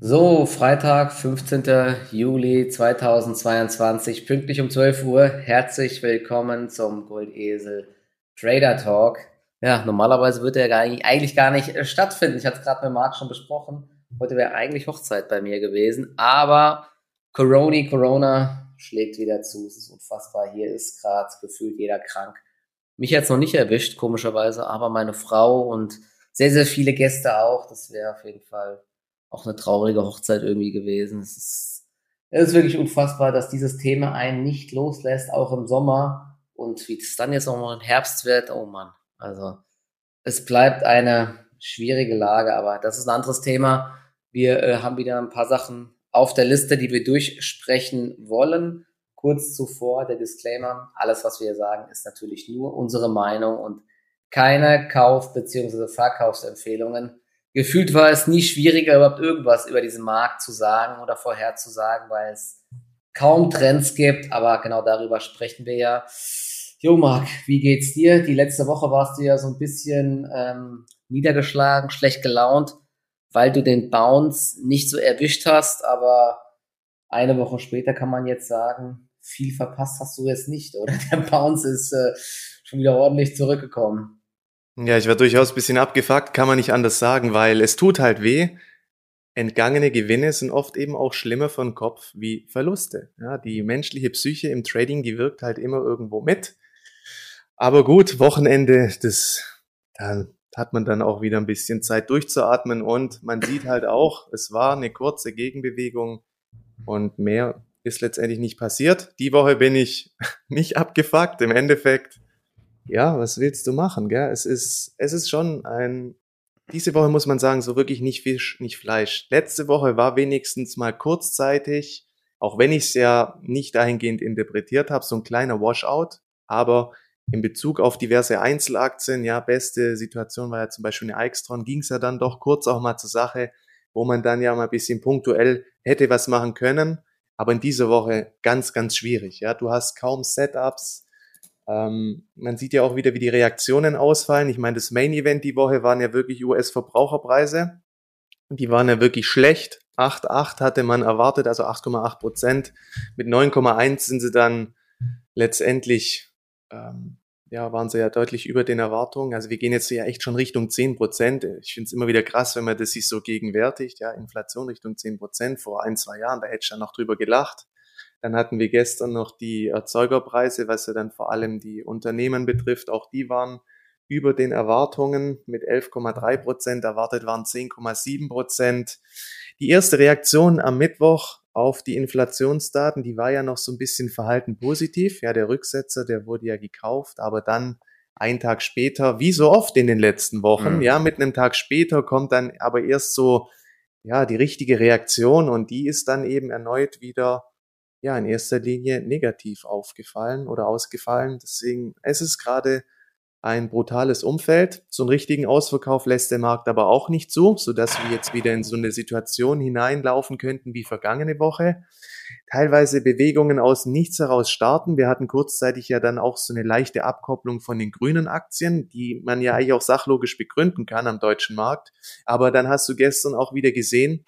So, Freitag, 15. Juli 2022, pünktlich um 12 Uhr. Herzlich willkommen zum Goldesel Trader Talk. Ja, normalerweise würde er eigentlich gar nicht äh, stattfinden. Ich hatte es gerade mit Marc schon besprochen. Heute wäre eigentlich Hochzeit bei mir gewesen, aber Corona, Corona schlägt wieder zu. Es ist unfassbar. Hier ist gerade gefühlt jeder krank. Mich jetzt noch nicht erwischt, komischerweise, aber meine Frau und sehr, sehr viele Gäste auch. Das wäre auf jeden Fall auch eine traurige Hochzeit irgendwie gewesen. Es ist, es ist wirklich unfassbar, dass dieses Thema einen nicht loslässt, auch im Sommer. Und wie es dann jetzt auch mal im Herbst wird, oh Mann. Also es bleibt eine schwierige Lage, aber das ist ein anderes Thema. Wir äh, haben wieder ein paar Sachen auf der Liste, die wir durchsprechen wollen. Kurz zuvor der Disclaimer, alles, was wir sagen, ist natürlich nur unsere Meinung und keine Kauf- bzw. Verkaufsempfehlungen gefühlt war es nie schwieriger, überhaupt irgendwas über diesen Markt zu sagen oder vorherzusagen, weil es kaum Trends gibt, aber genau darüber sprechen wir ja. Jo, Marc, wie geht's dir? Die letzte Woche warst du ja so ein bisschen ähm, niedergeschlagen, schlecht gelaunt, weil du den Bounce nicht so erwischt hast, aber eine Woche später kann man jetzt sagen, viel verpasst hast du jetzt nicht, oder? Der Bounce ist äh, schon wieder ordentlich zurückgekommen. Ja, ich war durchaus ein bisschen abgefuckt, kann man nicht anders sagen, weil es tut halt weh. Entgangene Gewinne sind oft eben auch schlimmer den Kopf wie Verluste. Ja, die menschliche Psyche im Trading, die wirkt halt immer irgendwo mit. Aber gut, Wochenende, das, da hat man dann auch wieder ein bisschen Zeit durchzuatmen und man sieht halt auch, es war eine kurze Gegenbewegung und mehr ist letztendlich nicht passiert. Die Woche bin ich nicht abgefuckt. Im Endeffekt ja, was willst du machen, gell? Es ist, es ist schon ein, diese Woche muss man sagen, so wirklich nicht Fisch, nicht Fleisch. Letzte Woche war wenigstens mal kurzzeitig, auch wenn ich es ja nicht dahingehend interpretiert habe, so ein kleiner Washout, aber in Bezug auf diverse Einzelaktien, ja, beste Situation war ja zum Beispiel eine Aixtron, ging es ja dann doch kurz auch mal zur Sache, wo man dann ja mal ein bisschen punktuell hätte was machen können, aber in dieser Woche ganz, ganz schwierig, ja, du hast kaum Setups, ähm, man sieht ja auch wieder, wie die Reaktionen ausfallen. Ich meine, das Main Event die Woche waren ja wirklich US-Verbraucherpreise. Die waren ja wirklich schlecht. 8,8 hatte man erwartet, also 8,8 Prozent. Mit 9,1 sind sie dann letztendlich, ähm, ja, waren sie ja deutlich über den Erwartungen. Also wir gehen jetzt ja echt schon Richtung 10 Prozent. Ich finde es immer wieder krass, wenn man das sich so gegenwärtigt. Ja, Inflation Richtung 10 Prozent. Vor ein, zwei Jahren, da hätte ich ja noch drüber gelacht. Dann hatten wir gestern noch die Erzeugerpreise, was ja dann vor allem die Unternehmen betrifft. Auch die waren über den Erwartungen mit 11,3 Prozent. Erwartet waren 10,7 Prozent. Die erste Reaktion am Mittwoch auf die Inflationsdaten, die war ja noch so ein bisschen verhalten positiv. Ja, der Rücksetzer, der wurde ja gekauft, aber dann ein Tag später, wie so oft in den letzten Wochen, mhm. ja, mit einem Tag später kommt dann aber erst so, ja, die richtige Reaktion und die ist dann eben erneut wieder ja in erster Linie negativ aufgefallen oder ausgefallen. Deswegen es ist gerade ein brutales Umfeld. So einen richtigen Ausverkauf lässt der Markt aber auch nicht zu, sodass wir jetzt wieder in so eine Situation hineinlaufen könnten wie vergangene Woche. Teilweise Bewegungen aus nichts heraus starten. Wir hatten kurzzeitig ja dann auch so eine leichte Abkopplung von den grünen Aktien, die man ja eigentlich auch sachlogisch begründen kann am deutschen Markt. Aber dann hast du gestern auch wieder gesehen,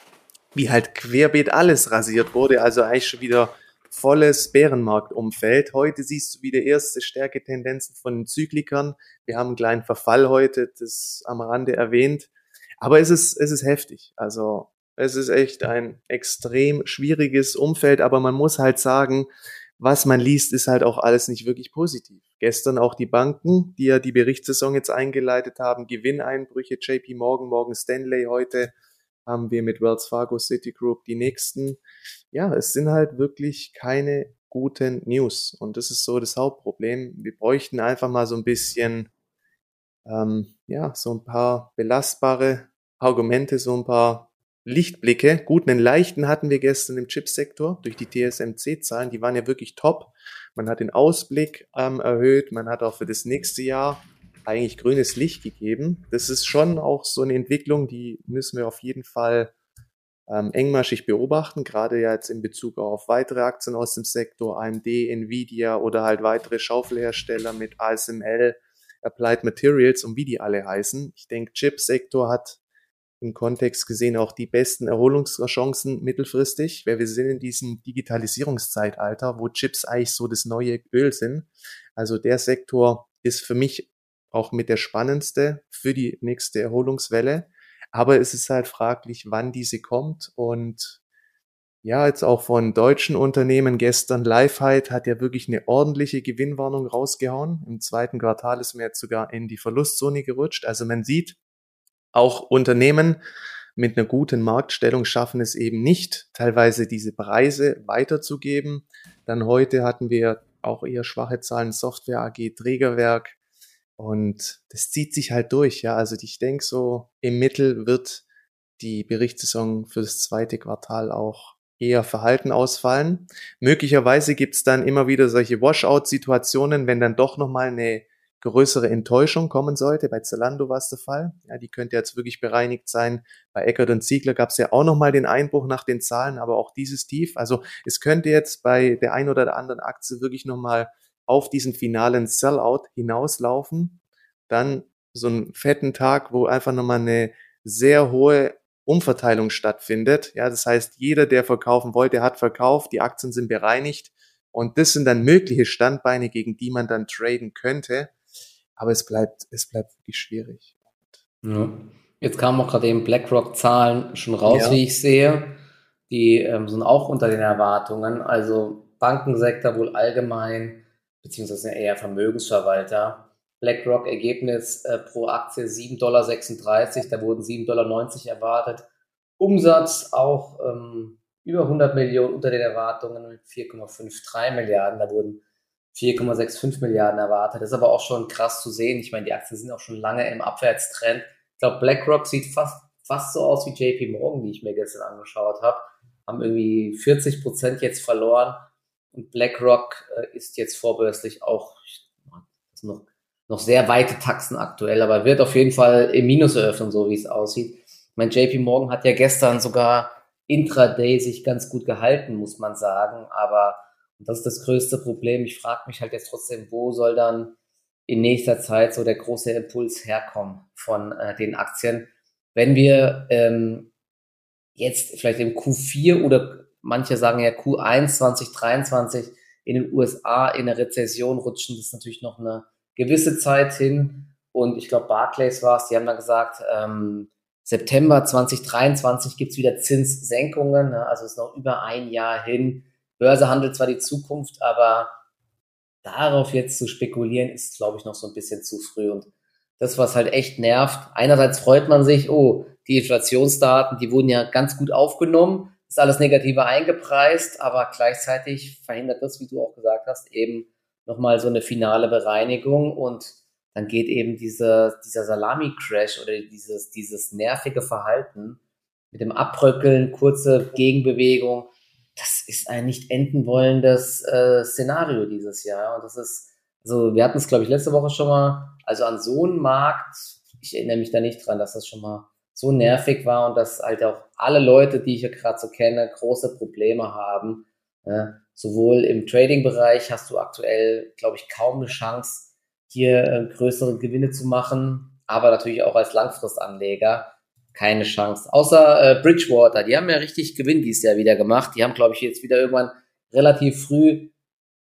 wie halt querbeet alles rasiert wurde, also eigentlich schon wieder volles Bärenmarktumfeld. Heute siehst du wieder erste Stärketendenzen von den Zyklikern. Wir haben einen kleinen Verfall heute, das am Rande erwähnt. Aber es ist, es ist heftig. Also es ist echt ein extrem schwieriges Umfeld, aber man muss halt sagen, was man liest, ist halt auch alles nicht wirklich positiv. Gestern auch die Banken, die ja die Berichtssaison jetzt eingeleitet haben, Gewinneinbrüche, JP Morgan, Morgan Stanley heute haben wir mit Wells Fargo Citigroup die nächsten. Ja, es sind halt wirklich keine guten News. Und das ist so das Hauptproblem. Wir bräuchten einfach mal so ein bisschen, ähm, ja, so ein paar belastbare Argumente, so ein paar Lichtblicke. Gut, einen leichten hatten wir gestern im Chipsektor durch die TSMC-Zahlen. Die waren ja wirklich top. Man hat den Ausblick ähm, erhöht. Man hat auch für das nächste Jahr eigentlich grünes Licht gegeben. Das ist schon auch so eine Entwicklung, die müssen wir auf jeden Fall ähm, engmaschig beobachten, gerade ja jetzt in Bezug auf weitere Aktien aus dem Sektor, AMD, Nvidia oder halt weitere Schaufelhersteller mit ASML, Applied Materials und wie die alle heißen. Ich denke, Chipsektor hat im Kontext gesehen auch die besten Erholungschancen mittelfristig, weil wir sind in diesem Digitalisierungszeitalter, wo Chips eigentlich so das neue Öl sind. Also der Sektor ist für mich auch mit der spannendste für die nächste Erholungswelle. Aber es ist halt fraglich, wann diese kommt und ja, jetzt auch von deutschen Unternehmen gestern Lifehide hat ja wirklich eine ordentliche Gewinnwarnung rausgehauen. Im zweiten Quartal ist mir jetzt sogar in die Verlustzone gerutscht. Also man sieht, auch Unternehmen mit einer guten Marktstellung schaffen es eben nicht, teilweise diese Preise weiterzugeben. Dann heute hatten wir auch eher schwache Zahlen, Software AG, Trägerwerk. Und das zieht sich halt durch, ja. Also ich denke so, im Mittel wird die Berichtssaison für das zweite Quartal auch eher verhalten ausfallen. Möglicherweise gibt es dann immer wieder solche Washout-Situationen, wenn dann doch nochmal eine größere Enttäuschung kommen sollte. Bei Zalando war es der Fall. Ja, die könnte jetzt wirklich bereinigt sein. Bei Eckert und Ziegler gab es ja auch nochmal den Einbruch nach den Zahlen, aber auch dieses Tief. Also es könnte jetzt bei der ein oder der anderen Aktie wirklich nochmal auf diesen finalen Sellout hinauslaufen. Dann so einen fetten Tag, wo einfach nochmal eine sehr hohe Umverteilung stattfindet. Ja, das heißt, jeder, der verkaufen wollte, hat verkauft, die Aktien sind bereinigt und das sind dann mögliche Standbeine, gegen die man dann traden könnte. Aber es bleibt, es bleibt wirklich schwierig. Ja. Jetzt kamen auch gerade eben BlackRock-Zahlen schon raus, ja. wie ich sehe. Die ähm, sind auch unter den Erwartungen. Also Bankensektor wohl allgemein, beziehungsweise eher Vermögensverwalter. BlackRock Ergebnis äh, pro Aktie 7,36 Dollar, da wurden 7,90 Dollar erwartet. Umsatz auch ähm, über 100 Millionen unter den Erwartungen mit 4,53 Milliarden, da wurden 4,65 Milliarden erwartet. Das ist aber auch schon krass zu sehen. Ich meine, die Aktien sind auch schon lange im Abwärtstrend. Ich glaube, BlackRock sieht fast, fast so aus wie JP Morgan, die ich mir gestern angeschaut habe. Haben irgendwie 40 Prozent jetzt verloren. Und BlackRock äh, ist jetzt vorbörslich auch noch noch sehr weite Taxen aktuell, aber wird auf jeden Fall im Minus eröffnen, so wie es aussieht. Mein JP Morgan hat ja gestern sogar intraday sich ganz gut gehalten, muss man sagen, aber das ist das größte Problem. Ich frage mich halt jetzt trotzdem, wo soll dann in nächster Zeit so der große Impuls herkommen von äh, den Aktien, wenn wir ähm, jetzt vielleicht im Q4 oder manche sagen ja Q1 2023 in den USA in eine Rezession rutschen, das ist natürlich noch eine gewisse Zeit hin. Und ich glaube, Barclays war es, die haben dann gesagt, ähm, September 2023 gibt es wieder Zinssenkungen. Ne? Also ist noch über ein Jahr hin. Börse handelt zwar die Zukunft, aber darauf jetzt zu spekulieren, ist, glaube ich, noch so ein bisschen zu früh. Und das, was halt echt nervt, einerseits freut man sich, oh, die Inflationsdaten, die wurden ja ganz gut aufgenommen, ist alles Negative eingepreist, aber gleichzeitig verhindert das, wie du auch gesagt hast, eben nochmal so eine finale Bereinigung und dann geht eben diese, dieser Salami-Crash oder dieses, dieses nervige Verhalten mit dem Abbröckeln, kurze Gegenbewegung, das ist ein nicht enden wollendes äh, Szenario dieses Jahr. Und das ist, also wir hatten es, glaube ich, letzte Woche schon mal, also an so einem Markt, ich erinnere mich da nicht dran, dass das schon mal so nervig war und dass halt auch alle Leute, die ich ja gerade so kenne, große Probleme haben. Ja, sowohl im Trading-Bereich hast du aktuell, glaube ich, kaum eine Chance, hier äh, größere Gewinne zu machen, aber natürlich auch als Langfristanleger keine Chance. Außer äh, Bridgewater, die haben ja richtig Gewinn dieses Jahr wieder gemacht. Die haben, glaube ich, jetzt wieder irgendwann relativ früh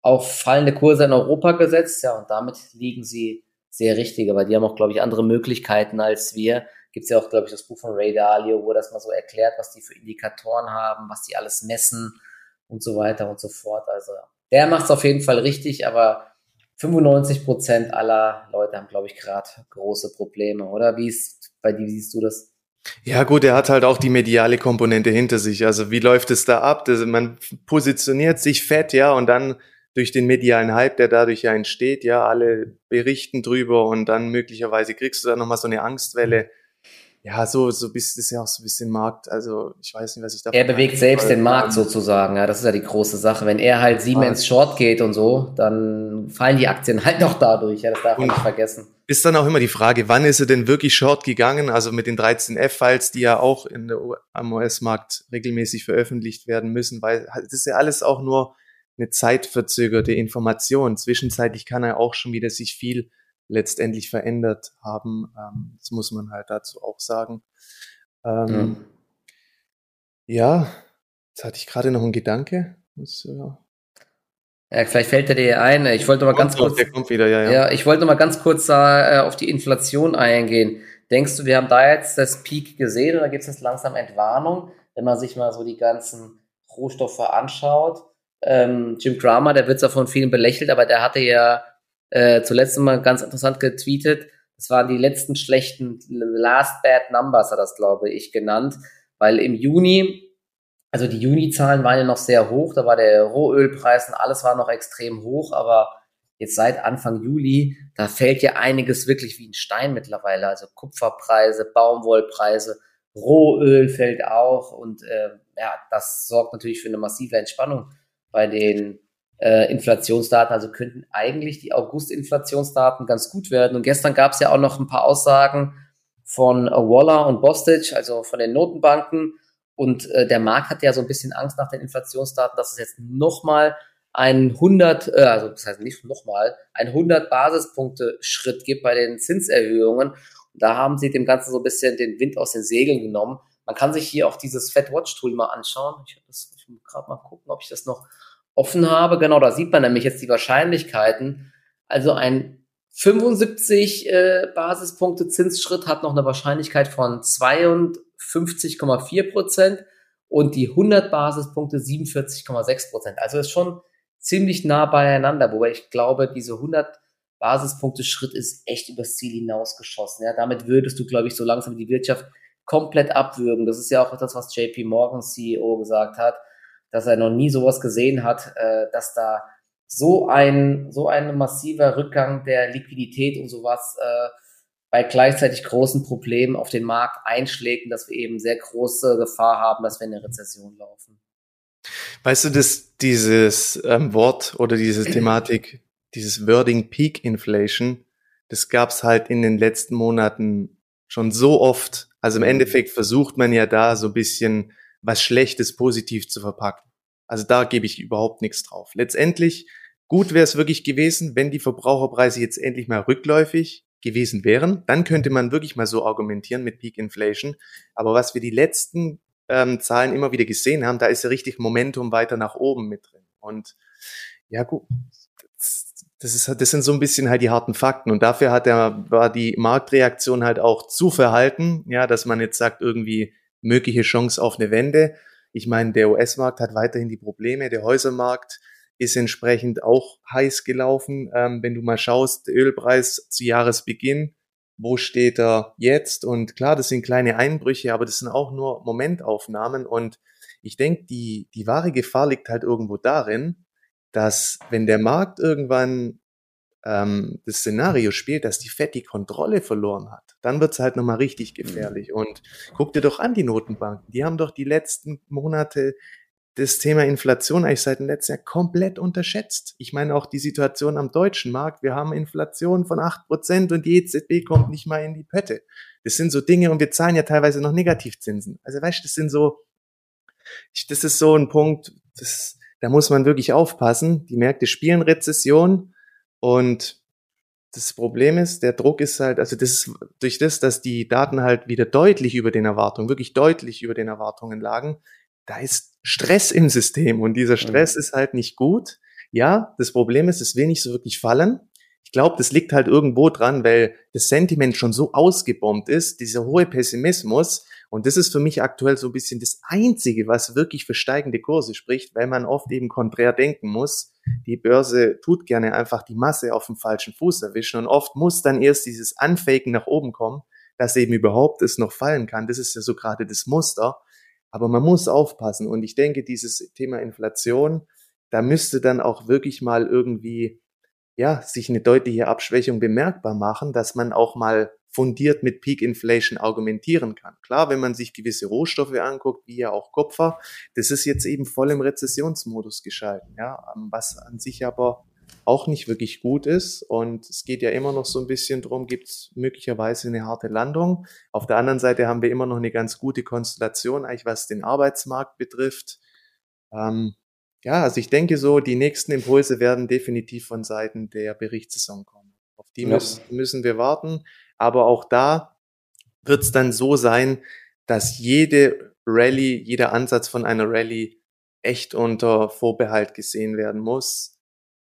auf fallende Kurse in Europa gesetzt, ja, und damit liegen sie sehr richtig, aber die haben auch, glaube ich, andere Möglichkeiten als wir. Gibt es ja auch, glaube ich, das Buch von Ray Dalio, wo das mal so erklärt, was die für Indikatoren haben, was die alles messen und so weiter und so fort. Also der macht es auf jeden Fall richtig, aber 95 Prozent aller Leute haben, glaube ich, gerade große Probleme, oder? Wie ist bei dir, wie siehst du das? Ja, gut, er hat halt auch die mediale Komponente hinter sich. Also wie läuft es da ab? Also man positioniert sich fett, ja, und dann durch den medialen Hype, der dadurch ja entsteht, ja, alle berichten drüber und dann möglicherweise kriegst du da nochmal so eine Angstwelle ja, so, so bist ist ja auch so ein bisschen Markt. Also ich weiß nicht, was ich da. Er bewegt selbst den Markt sozusagen, ja, das ist ja die große Sache. Wenn er halt Siemens Short geht und so, dann fallen die Aktien halt noch dadurch, ja, das darf man nicht vergessen. Ist dann auch immer die Frage, wann ist er denn wirklich Short gegangen? Also mit den 13 F-Files, die ja auch in der, am US-Markt regelmäßig veröffentlicht werden müssen, weil das ist ja alles auch nur eine zeitverzögerte Information. Zwischenzeitlich kann er auch schon wieder sich viel letztendlich verändert haben. Ähm, das muss man halt dazu auch sagen. Ähm, ja. ja, jetzt hatte ich gerade noch einen Gedanke. Was, ja. Ja, vielleicht fällt er dir ein. Ich wollte mal ganz kurz. Wieder, ja, ja. ja, ich wollte mal ganz kurz äh, auf die Inflation eingehen. Denkst du, wir haben da jetzt das Peak gesehen oder gibt es jetzt langsam Entwarnung, wenn man sich mal so die ganzen Rohstoffe anschaut? Ähm, Jim Cramer, der wird zwar von vielen belächelt, aber der hatte ja äh, zuletzt mal ganz interessant getweetet. Das waren die letzten schlechten Last Bad Numbers, hat das glaube ich genannt, weil im Juni also die Juni-Zahlen waren ja noch sehr hoch, da war der Rohölpreis und alles war noch extrem hoch, aber jetzt seit Anfang Juli, da fällt ja einiges wirklich wie ein Stein mittlerweile. Also Kupferpreise, Baumwollpreise, Rohöl fällt auch und äh, ja, das sorgt natürlich für eine massive Entspannung bei den äh, Inflationsdaten. Also könnten eigentlich die August-Inflationsdaten ganz gut werden. Und gestern gab es ja auch noch ein paar Aussagen von Waller und Bostic, also von den Notenbanken, und äh, der Markt hat ja so ein bisschen Angst nach den Inflationsdaten, dass es jetzt nochmal ein 100, äh, also das heißt nicht nochmal, ein 100 Basispunkte Schritt gibt bei den Zinserhöhungen. Und da haben sie dem Ganzen so ein bisschen den Wind aus den Segeln genommen. Man kann sich hier auch dieses Fed Watch Tool mal anschauen. Ich, das, ich muss gerade mal gucken, ob ich das noch offen habe. Genau, da sieht man nämlich jetzt die Wahrscheinlichkeiten. Also ein 75 äh, Basispunkte Zinsschritt hat noch eine Wahrscheinlichkeit von 22 50,4 Prozent und die 100 Basispunkte 47,6 Prozent. Also ist schon ziemlich nah beieinander, wobei ich glaube, diese 100 Basispunkte Schritt ist echt übers Ziel hinausgeschossen. Ja, damit würdest du, glaube ich, so langsam die Wirtschaft komplett abwürgen. Das ist ja auch das, was JP Morgan CEO gesagt hat, dass er noch nie sowas gesehen hat, äh, dass da so ein, so ein massiver Rückgang der Liquidität und sowas äh, bei gleichzeitig großen Problemen auf den Markt einschlägt und dass wir eben sehr große Gefahr haben, dass wir in eine Rezession laufen. Weißt du, dass dieses ähm, Wort oder diese Thematik, dieses Wording Peak Inflation, das gab's halt in den letzten Monaten schon so oft. Also im Endeffekt versucht man ja da so ein bisschen was Schlechtes positiv zu verpacken. Also da gebe ich überhaupt nichts drauf. Letztendlich gut wäre es wirklich gewesen, wenn die Verbraucherpreise jetzt endlich mal rückläufig gewesen wären, dann könnte man wirklich mal so argumentieren mit Peak Inflation. Aber was wir die letzten ähm, Zahlen immer wieder gesehen haben, da ist ja richtig Momentum weiter nach oben mit drin. Und ja gut, das, ist, das sind so ein bisschen halt die harten Fakten. Und dafür hat er, war die Marktreaktion halt auch zu verhalten, ja, dass man jetzt sagt, irgendwie mögliche Chance auf eine Wende. Ich meine, der US-Markt hat weiterhin die Probleme, der Häusermarkt ist entsprechend auch heiß gelaufen. Ähm, wenn du mal schaust, der Ölpreis zu Jahresbeginn, wo steht er jetzt? Und klar, das sind kleine Einbrüche, aber das sind auch nur Momentaufnahmen. Und ich denke, die, die wahre Gefahr liegt halt irgendwo darin, dass wenn der Markt irgendwann ähm, das Szenario spielt, dass die FED die Kontrolle verloren hat, dann wird's halt nochmal richtig gefährlich. Und guck dir doch an die Notenbanken. Die haben doch die letzten Monate das Thema Inflation eigentlich seit dem letzten Jahr komplett unterschätzt. Ich meine auch die Situation am deutschen Markt. Wir haben Inflation von acht Prozent und die EZB kommt nicht mal in die Pötte. Das sind so Dinge und wir zahlen ja teilweise noch Negativzinsen. Also weißt du, das sind so, das ist so ein Punkt, das, da muss man wirklich aufpassen. Die Märkte spielen Rezession und das Problem ist, der Druck ist halt, also das ist durch das, dass die Daten halt wieder deutlich über den Erwartungen, wirklich deutlich über den Erwartungen lagen, da ist Stress im System und dieser Stress mhm. ist halt nicht gut. Ja, das Problem ist, es will nicht so wirklich fallen. Ich glaube, das liegt halt irgendwo dran, weil das Sentiment schon so ausgebombt ist, dieser hohe Pessimismus. Und das ist für mich aktuell so ein bisschen das Einzige, was wirklich für steigende Kurse spricht, weil man oft eben konträr denken muss. Die Börse tut gerne einfach die Masse auf dem falschen Fuß erwischen und oft muss dann erst dieses Unfaken nach oben kommen, dass eben überhaupt es noch fallen kann. Das ist ja so gerade das Muster. Aber man muss aufpassen. Und ich denke, dieses Thema Inflation, da müsste dann auch wirklich mal irgendwie, ja, sich eine deutliche Abschwächung bemerkbar machen, dass man auch mal fundiert mit Peak Inflation argumentieren kann. Klar, wenn man sich gewisse Rohstoffe anguckt, wie ja auch Kupfer, das ist jetzt eben voll im Rezessionsmodus geschalten, ja, was an sich aber auch nicht wirklich gut ist. Und es geht ja immer noch so ein bisschen drum, gibt es möglicherweise eine harte Landung. Auf der anderen Seite haben wir immer noch eine ganz gute Konstellation, eigentlich was den Arbeitsmarkt betrifft. Ähm, ja, also ich denke so, die nächsten Impulse werden definitiv von Seiten der Berichtssaison kommen. Auf die ja. müssen, müssen wir warten. Aber auch da wird es dann so sein, dass jede Rallye, jeder Ansatz von einer Rallye echt unter Vorbehalt gesehen werden muss.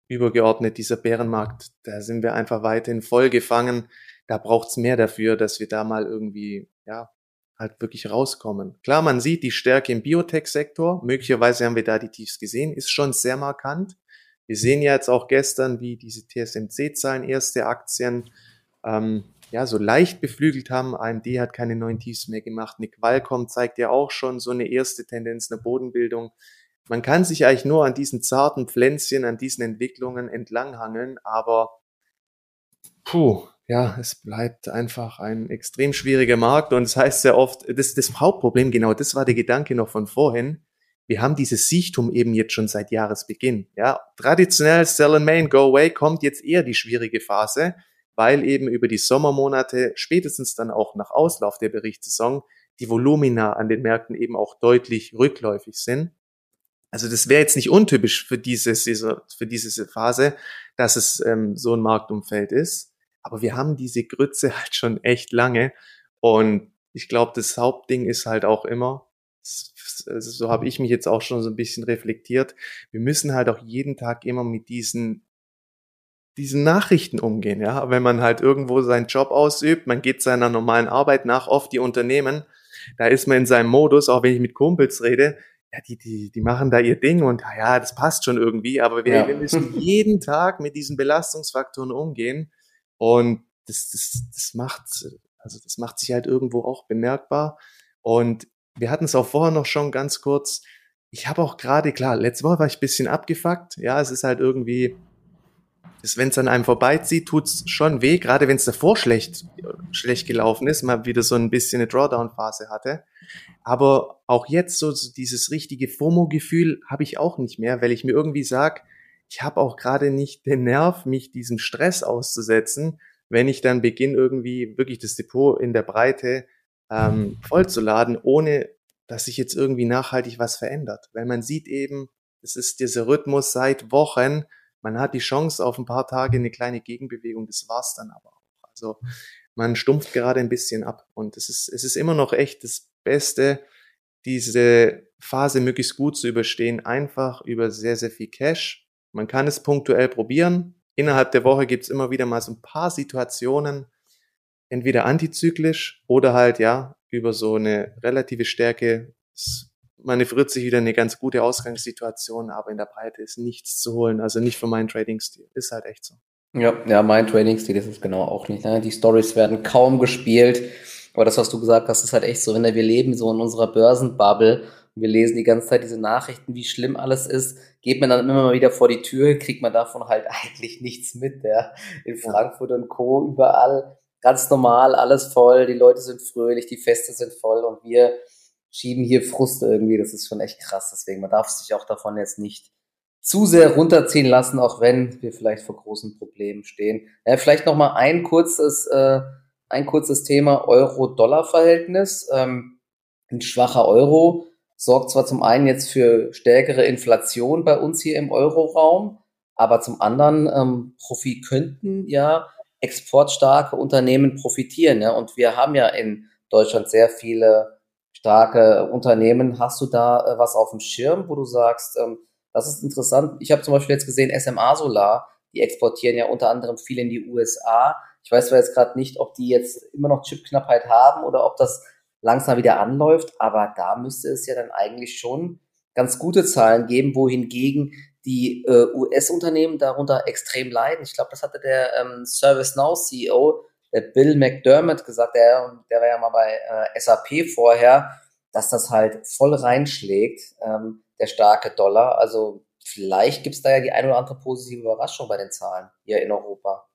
Übergeordnet dieser Bärenmarkt, da sind wir einfach weiterhin voll gefangen. Da braucht's mehr dafür, dass wir da mal irgendwie, ja, halt wirklich rauskommen. Klar, man sieht die Stärke im Biotech-Sektor. Möglicherweise haben wir da die Tiefs gesehen, ist schon sehr markant. Wir sehen ja jetzt auch gestern, wie diese TSMC-Zahlen erste Aktien ähm, ja so leicht beflügelt haben. AMD hat keine neuen Tiefs mehr gemacht. Nick Qualcomm zeigt ja auch schon so eine erste Tendenz einer Bodenbildung. Man kann sich eigentlich nur an diesen zarten Pflänzchen, an diesen Entwicklungen entlanghangeln, aber puh, ja, es bleibt einfach ein extrem schwieriger Markt und es das heißt sehr oft, das, das Hauptproblem, genau das war der Gedanke noch von vorhin, wir haben dieses Siechtum eben jetzt schon seit Jahresbeginn. Ja, traditionell Sell and Main, Go Away kommt jetzt eher die schwierige Phase, weil eben über die Sommermonate, spätestens dann auch nach Auslauf der Berichtssaison, die Volumina an den Märkten eben auch deutlich rückläufig sind. Also das wäre jetzt nicht untypisch für diese, für diese Phase, dass es ähm, so ein Marktumfeld ist. Aber wir haben diese Grütze halt schon echt lange. Und ich glaube, das Hauptding ist halt auch immer, so habe ich mich jetzt auch schon so ein bisschen reflektiert, wir müssen halt auch jeden Tag immer mit diesen diesen Nachrichten umgehen, ja. Wenn man halt irgendwo seinen Job ausübt, man geht seiner normalen Arbeit nach, oft die Unternehmen, da ist man in seinem Modus, auch wenn ich mit Kumpels rede, ja, die, die, die machen da ihr Ding und ja, das passt schon irgendwie, aber wir, ja. wir müssen jeden Tag mit diesen Belastungsfaktoren umgehen und das, das, das macht, also das macht sich halt irgendwo auch bemerkbar. Und wir hatten es auch vorher noch schon ganz kurz. Ich habe auch gerade, klar, letzte Woche war ich ein bisschen abgefuckt. Ja, es ist halt irgendwie, wenn es an einem vorbeizieht, tut's schon weh, gerade wenn es davor schlecht, schlecht gelaufen ist, mal wieder so ein bisschen eine Drawdown-Phase hatte. Aber auch jetzt so, dieses richtige FOMO-Gefühl habe ich auch nicht mehr, weil ich mir irgendwie sag, ich habe auch gerade nicht den Nerv, mich diesem Stress auszusetzen, wenn ich dann beginne, irgendwie wirklich das Depot in der Breite ähm, vollzuladen, ohne dass sich jetzt irgendwie nachhaltig was verändert. Weil man sieht eben, es ist dieser Rhythmus seit Wochen, man hat die Chance auf ein paar Tage eine kleine Gegenbewegung, das war's dann aber auch. Also man stumpft gerade ein bisschen ab und es ist, es ist immer noch echt das Beste, diese Phase möglichst gut zu überstehen, einfach über sehr, sehr viel Cash. Man kann es punktuell probieren. Innerhalb der Woche gibt's immer wieder mal so ein paar Situationen, entweder antizyklisch oder halt ja über so eine relative Stärke. Manövriert sich wieder eine ganz gute Ausgangssituation, aber in der Breite ist nichts zu holen. Also nicht für meinen Trading-Stil. Ist halt echt so. Ja, ja, mein Trading-Stil ist es genau auch nicht. Ne? Die Stories werden kaum gespielt. Aber das, was du gesagt hast, ist halt echt so, wenn wir leben so in unserer Börsenbubble und wir lesen die ganze Zeit diese Nachrichten, wie schlimm alles ist, geht man dann immer mal wieder vor die Tür, kriegt man davon halt eigentlich nichts mit. Ja? In Frankfurt und Co. überall ganz normal, alles voll, die Leute sind fröhlich, die Feste sind voll und wir schieben hier Frust irgendwie. Das ist schon echt krass. Deswegen, man darf sich auch davon jetzt nicht zu sehr runterziehen lassen, auch wenn wir vielleicht vor großen Problemen stehen. Ja, vielleicht noch mal ein kurzes, äh, ein kurzes Thema Euro-Dollar-Verhältnis. Ähm, ein schwacher Euro sorgt zwar zum einen jetzt für stärkere Inflation bei uns hier im Euroraum, aber zum anderen ähm, Profit könnten ja exportstarke Unternehmen profitieren. Ja? Und wir haben ja in Deutschland sehr viele starke Unternehmen. Hast du da äh, was auf dem Schirm, wo du sagst, ähm, das ist interessant? Ich habe zum Beispiel jetzt gesehen, SMA Solar, die exportieren ja unter anderem viel in die USA. Ich weiß zwar jetzt gerade nicht, ob die jetzt immer noch Chipknappheit haben oder ob das langsam wieder anläuft, aber da müsste es ja dann eigentlich schon ganz gute Zahlen geben, wohingegen die äh, US-Unternehmen darunter extrem leiden. Ich glaube, das hatte der ähm, ServiceNow-CEO, der Bill McDermott, gesagt, der, der war ja mal bei äh, SAP vorher, dass das halt voll reinschlägt, ähm, der starke Dollar. Also vielleicht gibt es da ja die ein oder andere positive Überraschung bei den Zahlen hier in Europa.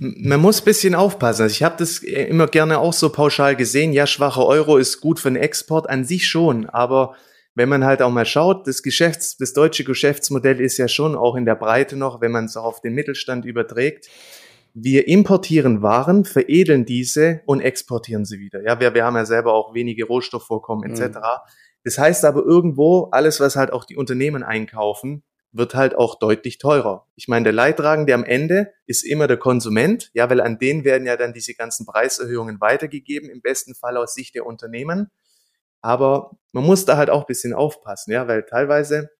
Man muss bisschen aufpassen. Also ich habe das immer gerne auch so pauschal gesehen. Ja, schwacher Euro ist gut für den Export an sich schon, aber wenn man halt auch mal schaut, das Geschäfts, das deutsche Geschäftsmodell ist ja schon auch in der Breite noch, wenn man es auf den Mittelstand überträgt. Wir importieren Waren, veredeln diese und exportieren sie wieder. Ja, wir, wir haben ja selber auch wenige Rohstoffvorkommen etc. Mhm. Das heißt aber irgendwo, alles, was halt auch die Unternehmen einkaufen, wird halt auch deutlich teurer. Ich meine, der Leidtragende am Ende ist immer der Konsument, ja, weil an den werden ja dann diese ganzen Preiserhöhungen weitergegeben, im besten Fall aus Sicht der Unternehmen. Aber man muss da halt auch ein bisschen aufpassen, ja, weil teilweise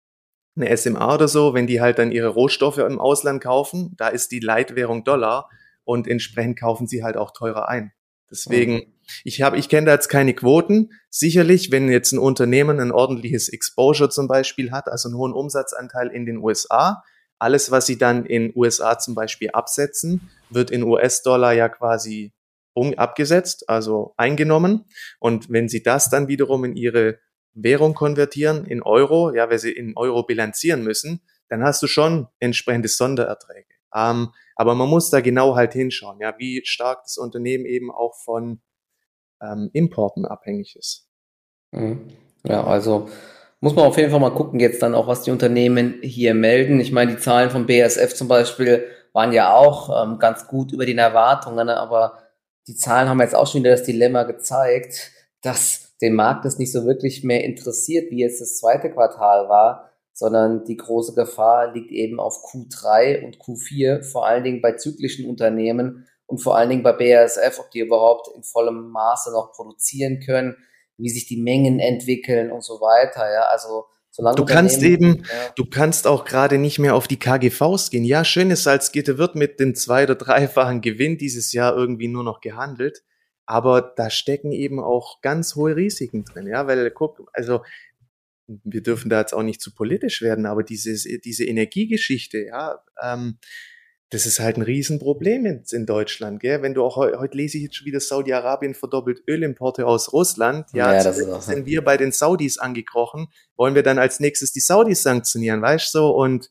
eine SMA oder so, wenn die halt dann ihre Rohstoffe im Ausland kaufen, da ist die Leitwährung Dollar und entsprechend kaufen sie halt auch teurer ein. Deswegen, ich habe, ich kenne da jetzt keine Quoten. Sicherlich, wenn jetzt ein Unternehmen ein ordentliches Exposure zum Beispiel hat, also einen hohen Umsatzanteil in den USA, alles, was sie dann in USA zum Beispiel absetzen, wird in US-Dollar ja quasi abgesetzt, also eingenommen. Und wenn sie das dann wiederum in ihre Währung konvertieren, in Euro, ja, weil sie in Euro bilanzieren müssen, dann hast du schon entsprechende Sondererträge. Ähm, aber man muss da genau halt hinschauen, ja, wie stark das Unternehmen eben auch von ähm, Importen abhängig ist. Mhm. Ja, also muss man auf jeden Fall mal gucken, jetzt dann auch, was die Unternehmen hier melden. Ich meine, die Zahlen von BASF zum Beispiel waren ja auch ähm, ganz gut über den Erwartungen, ne? aber die Zahlen haben jetzt auch schon wieder das Dilemma gezeigt, dass den Markt das nicht so wirklich mehr interessiert, wie jetzt das zweite Quartal war, sondern die große Gefahr liegt eben auf Q3 und Q4, vor allen Dingen bei zyklischen Unternehmen und vor allen Dingen bei BASF, ob die überhaupt in vollem Maße noch produzieren können, wie sich die Mengen entwickeln und so weiter. Ja, also Solange du kannst eben, ja. du kannst auch gerade nicht mehr auf die KGVs gehen. Ja, schönes Salzgitter wird mit dem zwei- oder dreifachen Gewinn dieses Jahr irgendwie nur noch gehandelt. Aber da stecken eben auch ganz hohe Risiken drin. Ja, weil guck, also wir dürfen da jetzt auch nicht zu politisch werden, aber dieses, diese Energiegeschichte, ja, ähm, das ist halt ein Riesenproblem in, in Deutschland, gell? Wenn du auch heute, lese ich jetzt schon wieder Saudi-Arabien verdoppelt Ölimporte aus Russland. Ja, ja das ist sind wir bei den Saudis angekrochen. Wollen wir dann als nächstes die Saudis sanktionieren, weißt du? So, und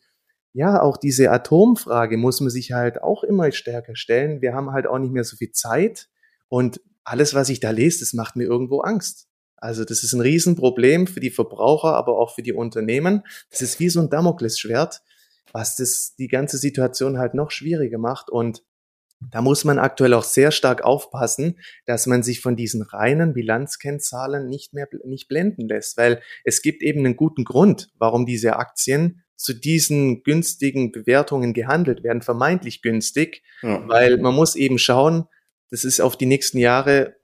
ja, auch diese Atomfrage muss man sich halt auch immer stärker stellen. Wir haben halt auch nicht mehr so viel Zeit und alles, was ich da lese, das macht mir irgendwo Angst. Also das ist ein Riesenproblem für die Verbraucher, aber auch für die Unternehmen. Das ist wie so ein Damoklesschwert was das die ganze Situation halt noch schwieriger macht und da muss man aktuell auch sehr stark aufpassen, dass man sich von diesen reinen Bilanzkennzahlen nicht mehr nicht blenden lässt, weil es gibt eben einen guten Grund, warum diese Aktien zu diesen günstigen Bewertungen gehandelt werden, vermeintlich günstig, ja. weil man muss eben schauen, das ist auf die nächsten Jahre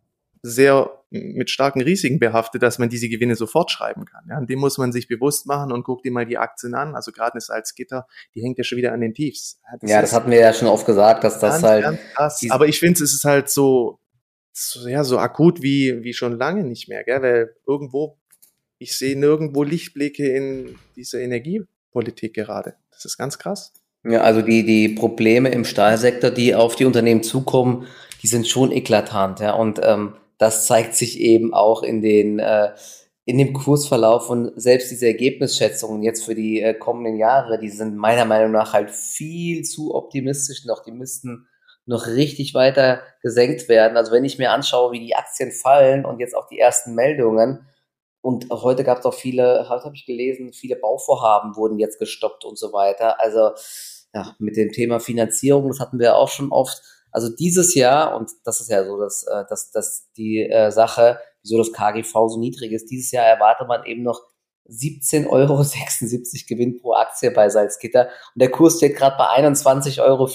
sehr mit starken Risiken behaftet, dass man diese Gewinne sofort schreiben kann. Ja, und dem muss man sich bewusst machen und guckt dir mal die Aktien an. Also gerade eine Salzgitter, die hängt ja schon wieder an den Tiefs. Das ja, das hatten wir ja schon oft gesagt, dass das ganz, halt. Ganz krass. Aber ich finde, es ist halt so, so, ja, so akut wie, wie schon lange nicht mehr, gell? weil irgendwo, ich sehe nirgendwo Lichtblicke in dieser Energiepolitik gerade. Das ist ganz krass. Ja, also die, die Probleme im Stahlsektor, die auf die Unternehmen zukommen, die sind schon eklatant, ja. Und ähm, das zeigt sich eben auch in den äh, in dem Kursverlauf und selbst diese Ergebnisschätzungen jetzt für die äh, kommenden Jahre, die sind meiner Meinung nach halt viel zu optimistisch noch. Die müssten noch richtig weiter gesenkt werden. Also wenn ich mir anschaue, wie die Aktien fallen und jetzt auch die ersten Meldungen, und heute gab es auch viele, heute habe ich gelesen, viele Bauvorhaben wurden jetzt gestoppt und so weiter. Also ja, mit dem Thema Finanzierung, das hatten wir auch schon oft, also dieses Jahr, und das ist ja so dass, äh, dass, dass die äh, Sache, wieso das KGV so niedrig ist, dieses Jahr erwartet man eben noch 17,76 Euro Gewinn pro Aktie bei Salzgitter. Und der Kurs steht gerade bei 21,54 Euro.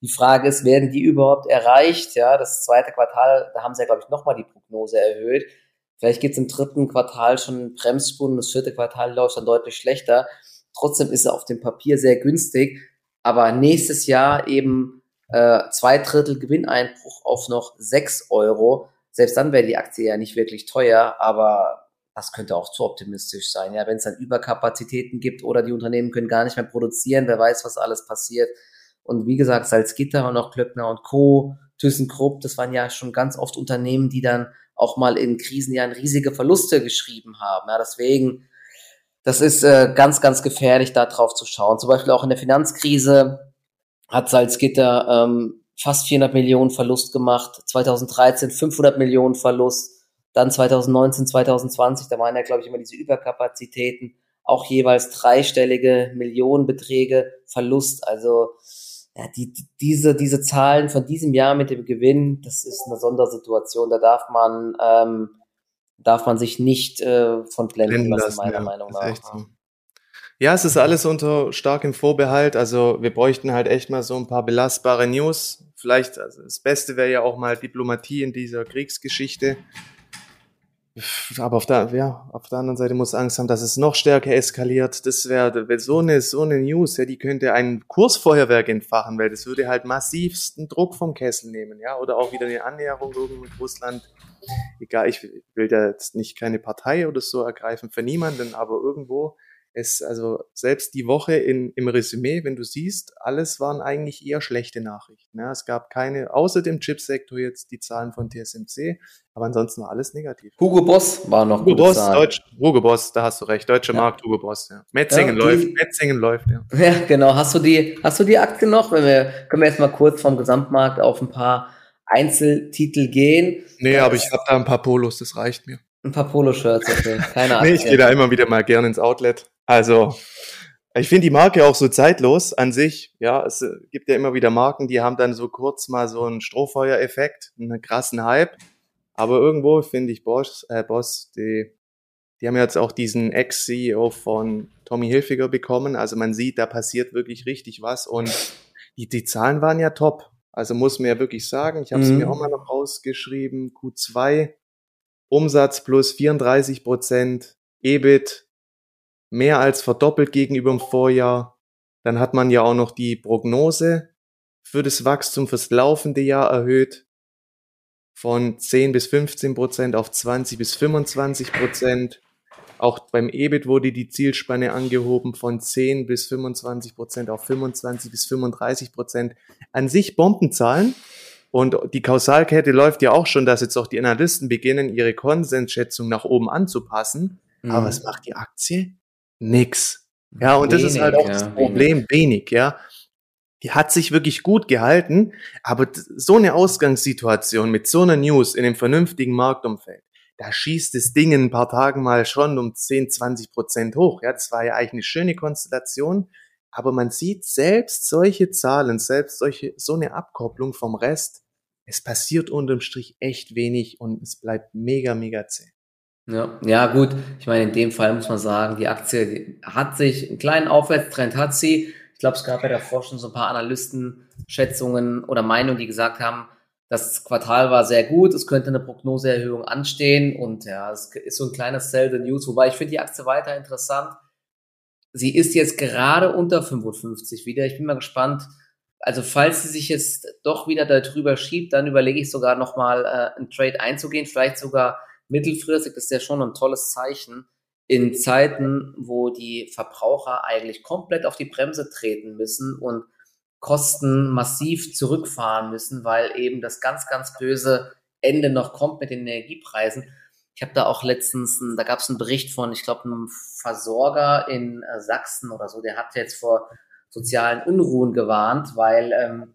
Die Frage ist, werden die überhaupt erreicht? Ja, das zweite Quartal, da haben sie ja, glaube ich, nochmal die Prognose erhöht. Vielleicht geht es im dritten Quartal schon Bremsspuren, das vierte Quartal läuft dann deutlich schlechter. Trotzdem ist er auf dem Papier sehr günstig. Aber nächstes Jahr eben äh, zwei Drittel Gewinneinbruch auf noch sechs Euro. Selbst dann wäre die Aktie ja nicht wirklich teuer, aber das könnte auch zu optimistisch sein. Ja, wenn es dann Überkapazitäten gibt oder die Unternehmen können gar nicht mehr produzieren, wer weiß, was alles passiert. Und wie gesagt, Salzgitter und auch Klöckner und Co., ThyssenKrupp, das waren ja schon ganz oft Unternehmen, die dann auch mal in Krisenjahren riesige Verluste geschrieben haben. Ja, deswegen, das ist äh, ganz, ganz gefährlich, da drauf zu schauen. Zum Beispiel auch in der Finanzkrise hat Salzgitter ähm, fast 400 Millionen Verlust gemacht, 2013 500 Millionen Verlust, dann 2019, 2020, da waren ja, glaube ich, immer diese Überkapazitäten, auch jeweils dreistellige Millionenbeträge Verlust. Also ja, die, die, diese, diese Zahlen von diesem Jahr mit dem Gewinn, das ist eine Sondersituation. Da darf man, ähm, darf man sich nicht äh, von blenden, blenden lassen, meiner ja, Meinung nach. So. Ja, es ist alles unter starkem Vorbehalt. Also wir bräuchten halt echt mal so ein paar belastbare News. Vielleicht, also das Beste wäre ja auch mal Diplomatie in dieser Kriegsgeschichte. Aber auf der, ja, auf der anderen Seite muss Angst haben, dass es noch stärker eskaliert. Das wäre so eine, so eine News, ja, die könnte ein Kursfeuerwerk entfachen, weil das würde halt massivsten Druck vom Kessel nehmen, ja, oder auch wieder eine Annäherung mit Russland. Egal, ich will da jetzt nicht keine Partei oder so ergreifen für niemanden, aber irgendwo es, also selbst die Woche in, im Resümee, wenn du siehst, alles waren eigentlich eher schlechte Nachrichten. Ja, es gab keine, außer dem Chipsektor jetzt die Zahlen von TSMC, aber ansonsten war alles negativ. Hugo Boss war noch Hugo Boss, Deutsch, Hugo Boss, da hast du recht. Deutscher ja. Markt, Hugo Boss, ja. Metzingen ja, läuft, Metzingen läuft, ja. Ja, genau. Hast du die, hast du die Akte noch? Wenn wir, können wir jetzt mal kurz vom Gesamtmarkt auf ein paar Einzeltitel gehen. Nee, aber ich habe da ein paar Polos, das reicht mir. Ein paar Poloshirts, okay. Keine Ahnung. nee, ich gehe da immer wieder mal gern ins Outlet. Also, ich finde die Marke auch so zeitlos an sich. Ja, es gibt ja immer wieder Marken, die haben dann so kurz mal so einen Strohfeuereffekt, einen krassen Hype. Aber irgendwo finde ich Boss, äh, Boss, die, die haben jetzt auch diesen Ex-CEO von Tommy Hilfiger bekommen. Also man sieht, da passiert wirklich richtig was. Und die, die Zahlen waren ja top. Also muss man ja wirklich sagen, ich habe es mhm. mir auch mal noch rausgeschrieben, Q2 Umsatz plus 34 Prozent, EBIT mehr als verdoppelt gegenüber dem Vorjahr. Dann hat man ja auch noch die Prognose für das Wachstum fürs laufende Jahr erhöht von 10 bis 15 Prozent auf 20 bis 25 Prozent. Auch beim EBIT wurde die Zielspanne angehoben von 10 bis 25 Prozent auf 25 bis 35 Prozent. An sich Bombenzahlen. Und die Kausalkette läuft ja auch schon, dass jetzt auch die Analysten beginnen, ihre Konsensschätzung nach oben anzupassen. Mhm. Aber was macht die Aktie? Nix. Ja, und wenig, das ist halt auch ja, das Problem, wenig. wenig, ja. Die hat sich wirklich gut gehalten, aber so eine Ausgangssituation mit so einer News in einem vernünftigen Marktumfeld, da schießt das Ding in ein paar Tagen mal schon um 10, 20 Prozent hoch. Ja, das war ja eigentlich eine schöne Konstellation. Aber man sieht selbst solche Zahlen, selbst solche, so eine Abkopplung vom Rest, es passiert unterm Strich echt wenig und es bleibt mega, mega zäh. Ja, ja, gut. Ich meine, in dem Fall muss man sagen, die Aktie hat sich, einen kleinen Aufwärtstrend hat sie. Ich glaube, es gab ja davor schon so ein paar Analystenschätzungen oder Meinungen, die gesagt haben, das Quartal war sehr gut, es könnte eine Prognoseerhöhung anstehen und ja, es ist so ein kleines Sell the News, wobei ich finde die Aktie weiter interessant. Sie ist jetzt gerade unter 55 wieder. Ich bin mal gespannt. Also falls sie sich jetzt doch wieder darüber schiebt, dann überlege ich sogar nochmal äh, einen Trade einzugehen, vielleicht sogar mittelfristig. Ist ja schon ein tolles Zeichen in Zeiten, wo die Verbraucher eigentlich komplett auf die Bremse treten müssen und Kosten massiv zurückfahren müssen, weil eben das ganz, ganz böse Ende noch kommt mit den Energiepreisen. Ich habe da auch letztens, da gab es einen Bericht von, ich glaube, einem Versorger in äh, Sachsen oder so, der hat jetzt vor sozialen Unruhen gewarnt, weil ähm,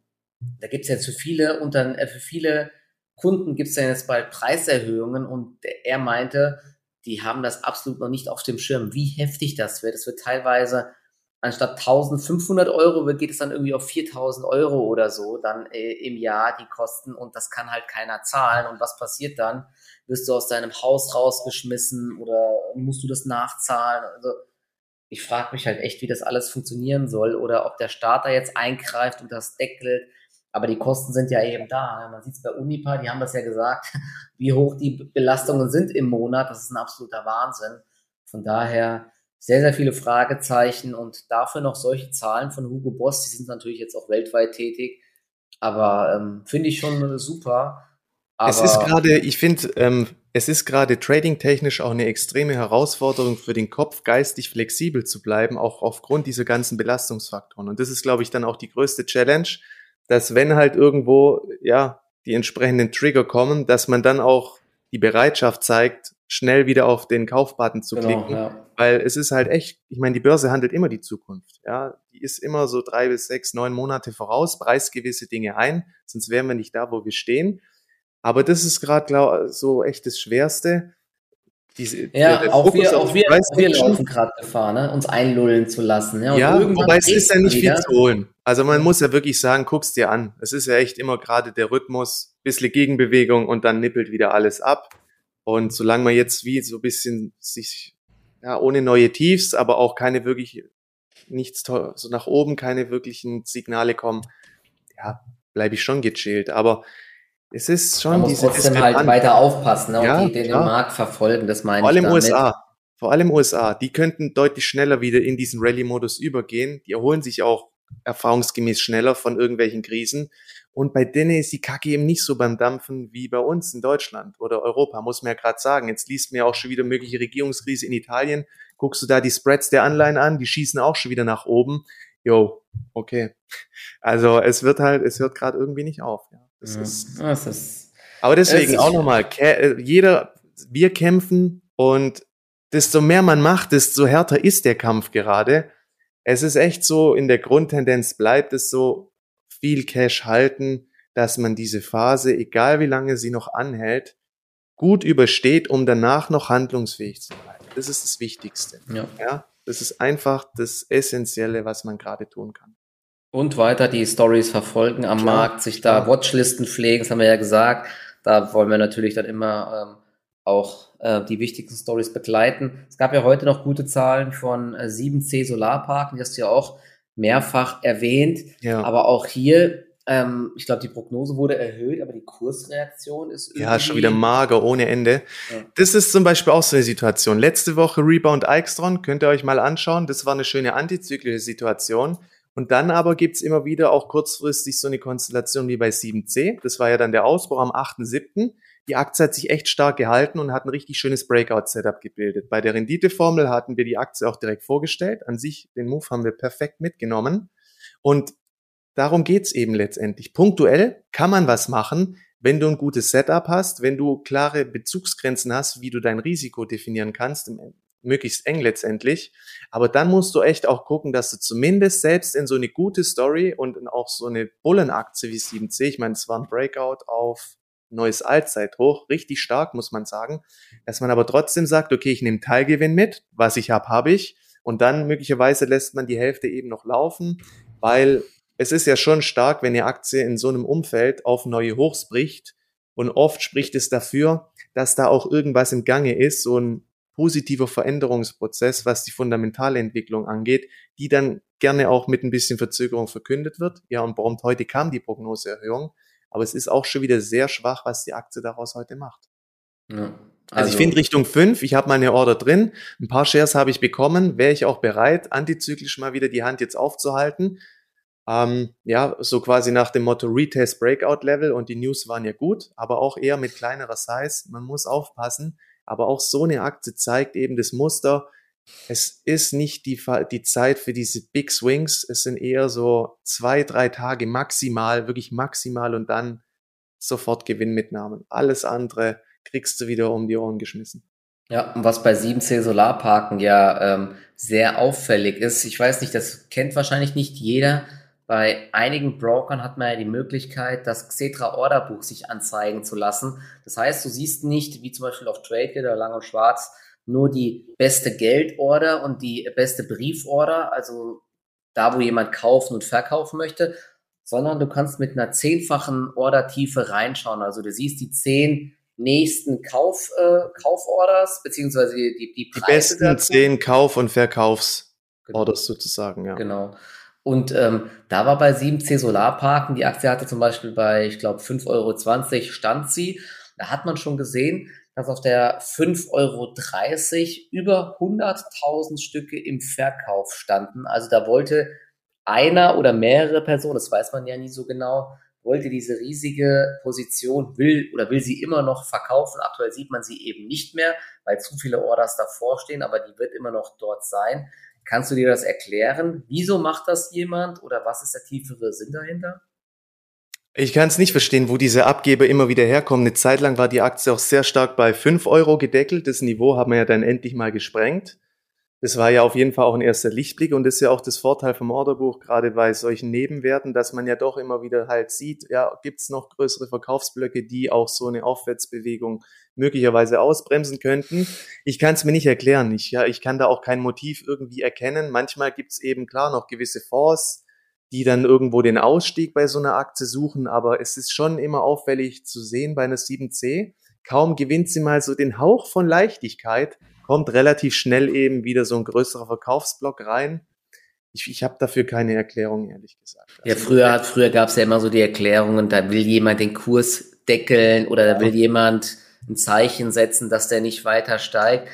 da gibt es jetzt für viele unter, äh, für viele Kunden gibt es ja jetzt bald Preiserhöhungen und er meinte, die haben das absolut noch nicht auf dem Schirm, wie heftig das wird. Es wird teilweise anstatt 1500 Euro geht es dann irgendwie auf 4000 Euro oder so dann äh, im Jahr die Kosten und das kann halt keiner zahlen. Und was passiert dann? Wirst du aus deinem Haus rausgeschmissen oder musst du das nachzahlen? Also ich frage mich halt echt, wie das alles funktionieren soll oder ob der Staat da jetzt eingreift und das deckelt. Aber die Kosten sind ja eben da. Man sieht es bei Unipa, die haben das ja gesagt, wie hoch die Belastungen sind im Monat. Das ist ein absoluter Wahnsinn. Von daher sehr, sehr viele Fragezeichen und dafür noch solche Zahlen von Hugo Boss, die sind natürlich jetzt auch weltweit tätig, aber ähm, finde ich schon super. Aber es ist gerade, ich finde, ähm, es ist gerade trading-technisch auch eine extreme Herausforderung für den Kopf, geistig flexibel zu bleiben, auch aufgrund dieser ganzen Belastungsfaktoren. Und das ist, glaube ich, dann auch die größte Challenge, dass wenn halt irgendwo, ja, die entsprechenden Trigger kommen, dass man dann auch die Bereitschaft zeigt, schnell wieder auf den Kaufbutton zu genau, klicken, ja. weil es ist halt echt, ich meine, die Börse handelt immer die Zukunft, ja, die ist immer so drei bis sechs, neun Monate voraus, preist gewisse Dinge ein, sonst wären wir nicht da, wo wir stehen. Aber das ist gerade so echt das Schwerste. Diese, ja, der, auch wir, auch wir, wir laufen gerade Gefahr, ne? uns einlullen zu lassen. Ja, ja wobei es ist ja nicht wieder. viel zu holen. Also man muss ja wirklich sagen, guck's dir an. Es ist ja echt immer gerade der Rhythmus, bisschen Gegenbewegung und dann nippelt wieder alles ab. Und solange man jetzt wie so ein bisschen sich, ja, ohne neue Tiefs, aber auch keine wirklich nichts so nach oben keine wirklichen Signale kommen, ja, bleibe ich schon gechillt. Aber es ist schon Man muss trotzdem halt weiter aufpassen ne, und Ja, die, den klar. Markt verfolgen, das meine Vor ich allem damit. USA. Vor allem USA. Die könnten deutlich schneller wieder in diesen Rallye-Modus übergehen. Die erholen sich auch erfahrungsgemäß schneller von irgendwelchen Krisen. Und bei denen ist die Kacke eben nicht so beim Dampfen wie bei uns in Deutschland oder Europa, muss man ja gerade sagen. Jetzt liest man ja auch schon wieder mögliche Regierungskrise in Italien. Guckst du da die Spreads der Anleihen an, die schießen auch schon wieder nach oben. Jo, okay. Also es wird halt, es hört gerade irgendwie nicht auf. Ja. Das Ja, ist das ist aber deswegen Es- auch nochmal, jeder, wir kämpfen und desto mehr man macht, desto härter ist der Kampf gerade. Es ist echt so, in der Grundtendenz bleibt es so, viel Cash halten, dass man diese Phase, egal wie lange sie noch anhält, gut übersteht, um danach noch handlungsfähig zu bleiben. Das ist das Wichtigste. ja. Ja, das ist einfach das Essentielle, was man gerade tun kann. Und weiter die Stories verfolgen am Klar, Markt, sich da klar. Watchlisten pflegen, das haben wir ja gesagt. Da wollen wir natürlich dann immer ähm, auch äh, die wichtigsten Stories begleiten. Es gab ja heute noch gute Zahlen von äh, 7C Solarparken, die hast du ja auch mehrfach erwähnt. Ja. Aber auch hier, ähm, ich glaube, die Prognose wurde erhöht, aber die Kursreaktion ist irgendwie. Ja, schon wieder mager ohne Ende. Ja. Das ist zum Beispiel auch so eine Situation. Letzte Woche Rebound Eichstron, könnt ihr euch mal anschauen. Das war eine schöne antizyklische Situation. Und dann aber gibt's immer wieder auch kurzfristig so eine Konstellation wie bei 7C. Das war ja dann der Ausbruch am 8.7. Die Aktie hat sich echt stark gehalten und hat ein richtig schönes Breakout-Setup gebildet. Bei der Renditeformel hatten wir die Aktie auch direkt vorgestellt. An sich, den Move haben wir perfekt mitgenommen. Und darum geht's eben letztendlich. Punktuell kann man was machen, wenn du ein gutes Setup hast, wenn du klare Bezugsgrenzen hast, wie du dein Risiko definieren kannst, im- möglichst eng letztendlich. Aber dann musst du echt auch gucken, dass du zumindest selbst in so eine gute Story und in auch so eine Bullenaktie wie 7C, ich meine, es war ein Breakout auf neues Allzeithoch, richtig stark, muss man sagen, dass man aber trotzdem sagt, okay, ich nehme Teilgewinn mit, was ich habe, habe ich. Und dann möglicherweise lässt man die Hälfte eben noch laufen, weil es ist ja schon stark, wenn die Aktie in so einem Umfeld auf neue Hochs bricht. Und oft spricht es dafür, dass da auch irgendwas im Gange ist, so ein positiver Veränderungsprozess, was die fundamentale Entwicklung angeht, die dann gerne auch mit ein bisschen Verzögerung verkündet wird. Ja, und prompt heute kam die Prognoseerhöhung. Aber es ist auch schon wieder sehr schwach, was die Aktie daraus heute macht. Ja. Also, ich finde Richtung 5, ich habe meine Order drin, ein paar Shares habe ich bekommen, wäre ich auch bereit, antizyklisch mal wieder die Hand jetzt aufzuhalten. Ähm, ja, so quasi nach dem Motto Retest Breakout Level und die News waren ja gut, aber auch eher mit kleinerer Size. Man muss aufpassen, aber auch so eine Aktie zeigt eben das Muster. Es ist nicht die, die Zeit für diese Big Swings. Es sind eher so zwei, drei Tage maximal, wirklich maximal und dann sofort Gewinnmitnahmen. Alles andere kriegst du wieder um die Ohren geschmissen. Ja, und was bei 7C Solarparken ja ähm, sehr auffällig ist, ich weiß nicht, das kennt wahrscheinlich nicht jeder. Bei einigen Brokern hat man ja die Möglichkeit, das Xetra Orderbuch sich anzeigen zu lassen. Das heißt, du siehst nicht, wie zum Beispiel auf TradeGate oder Lang und Schwarz, nur die beste Geldorder und die beste Brieforder, also da, wo jemand kaufen und verkaufen möchte, sondern du kannst mit einer zehnfachen Ordertiefe reinschauen. Also du siehst die zehn nächsten Kauf, äh, Kauforders, beziehungsweise die, die, Die Preise besten dazu. zehn Kauf- und Verkaufsorders Genau. sozusagen, ja. Genau. Und ähm, da war bei 7C Solarparken, die Aktie hatte zum Beispiel bei, ich glaube, 5,20 Euro stand sie. Da hat man schon gesehen, dass auf der 5,30 Euro über 100.000 Stücke im Verkauf standen. Also da wollte einer oder mehrere Personen, das weiß man ja nie so genau, wollte diese riesige Position, will oder will sie immer noch verkaufen. Aktuell sieht man sie eben nicht mehr, weil zu viele Orders davor stehen, aber die wird immer noch dort sein. Kannst du dir das erklären? Wieso macht das jemand oder was ist der tiefere Sinn dahinter? Ich kann es nicht verstehen, wo diese Abgeber immer wieder herkommen. Eine Zeit lang war die Aktie auch sehr stark bei 5 Euro gedeckelt. Das Niveau haben wir ja dann endlich mal gesprengt. Das war ja auf jeden Fall auch ein erster Lichtblick und das ist ja auch das Vorteil vom Orderbuch, gerade bei solchen Nebenwerten, dass man ja doch immer wieder halt sieht, ja, gibt's noch größere Verkaufsblöcke, die auch so eine Aufwärtsbewegung möglicherweise ausbremsen könnten. Ich kann es mir nicht erklären. Ich, ja, ich kann da auch kein Motiv irgendwie erkennen. Manchmal gibt's eben klar noch gewisse Fonds, die dann irgendwo den Ausstieg bei so einer Aktie suchen, aber es ist schon immer auffällig zu sehen bei einer 7C. Kaum gewinnt sie mal so den Hauch von Leichtigkeit, kommt relativ schnell eben wieder so ein größerer Verkaufsblock rein. ich, ich habe dafür keine Erklärung, ehrlich gesagt. Also ja, früher, früher gab es ja immer so die Erklärungen, da will jemand den Kurs deckeln oder da will jemand ein Zeichen setzen, dass der nicht weiter steigt.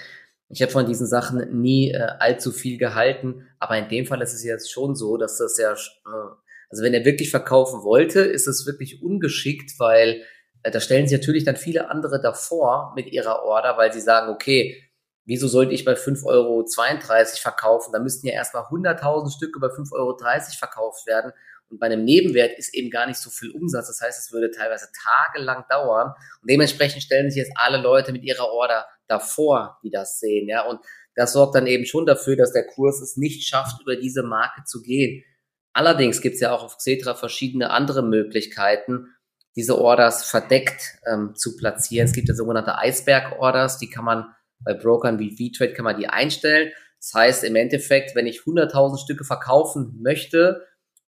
Ich habe von diesen Sachen nie äh, allzu viel gehalten, aber in dem Fall ist es jetzt schon so, dass das ja, äh, also wenn er wirklich verkaufen wollte, ist es wirklich ungeschickt, weil äh, da stellen sich natürlich dann viele andere davor mit ihrer Order, weil sie sagen, okay, wieso sollte ich bei 5,32 Euro verkaufen? Da müssten ja erstmal 100.000 Stücke bei 5,30 Euro verkauft werden. Und bei einem Nebenwert ist eben gar nicht so viel Umsatz. Das heißt, es würde teilweise tagelang dauern. Und dementsprechend stellen sich jetzt alle Leute mit ihrer Order davor, die das sehen. Ja, und das sorgt dann eben schon dafür, dass der Kurs es nicht schafft, über diese Marke zu gehen. Allerdings gibt es ja auch auf Xetra verschiedene andere Möglichkeiten, diese Orders verdeckt ähm, zu platzieren. Es gibt ja sogenannte Eisberg-Orders, die kann man bei Brokern wie V-Trade kann man die einstellen. Das heißt im Endeffekt, wenn ich 100.000 Stücke verkaufen möchte,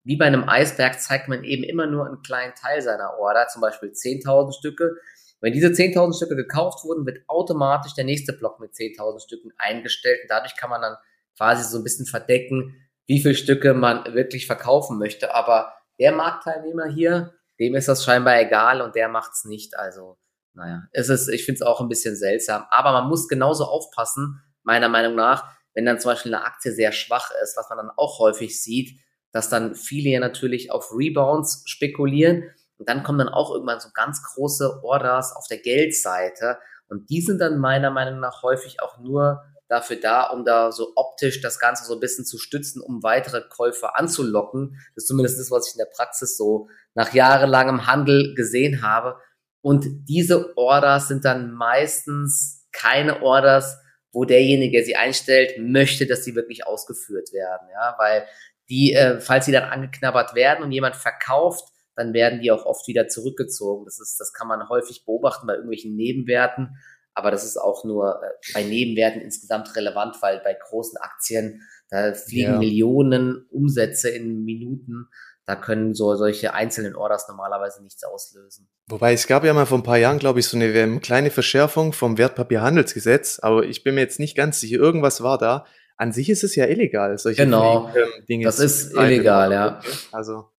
wie bei einem Eisberg zeigt man eben immer nur einen kleinen Teil seiner Order, zum Beispiel 10.000 Stücke. Wenn diese 10.000 Stücke gekauft wurden, wird automatisch der nächste Block mit 10.000 Stücken eingestellt. Und dadurch kann man dann quasi so ein bisschen verdecken, wie viele Stücke man wirklich verkaufen möchte. Aber der Marktteilnehmer hier, dem ist das scheinbar egal und der macht's nicht. Also, naja, es ist, ich finde es auch ein bisschen seltsam. Aber man muss genauso aufpassen, meiner Meinung nach, wenn dann zum Beispiel eine Aktie sehr schwach ist, was man dann auch häufig sieht, dass dann viele ja natürlich auf Rebounds spekulieren. Und dann kommen dann auch irgendwann so ganz große Orders auf der Geldseite. Und die sind dann meiner Meinung nach häufig auch nur dafür da, um da so optisch das Ganze so ein bisschen zu stützen, um weitere Käufer anzulocken. Das ist zumindest das, was ich in der Praxis so nach jahrelangem Handel gesehen habe. Und diese Orders sind dann meistens keine Orders, wo derjenige, der sie einstellt, möchte, dass sie wirklich ausgeführt werden. Ja, weil die, äh, falls sie dann angeknabbert werden und jemand verkauft, dann werden die auch oft wieder zurückgezogen. Das ist, das kann man häufig beobachten bei irgendwelchen Nebenwerten. Aber das ist auch nur äh, bei Nebenwerten insgesamt relevant, weil bei großen Aktien, da fliegen ja. Millionen Umsätze in Minuten. Da können so solche einzelnen Orders normalerweise nichts auslösen. Wobei es gab ja mal vor ein paar Jahren, glaube ich, so eine kleine Verschärfung vom Wertpapierhandelsgesetz, aber ich bin mir jetzt nicht ganz sicher, irgendwas war da. An sich ist es ja illegal, solche genau, Dinge. Das ist illegal, ja. Also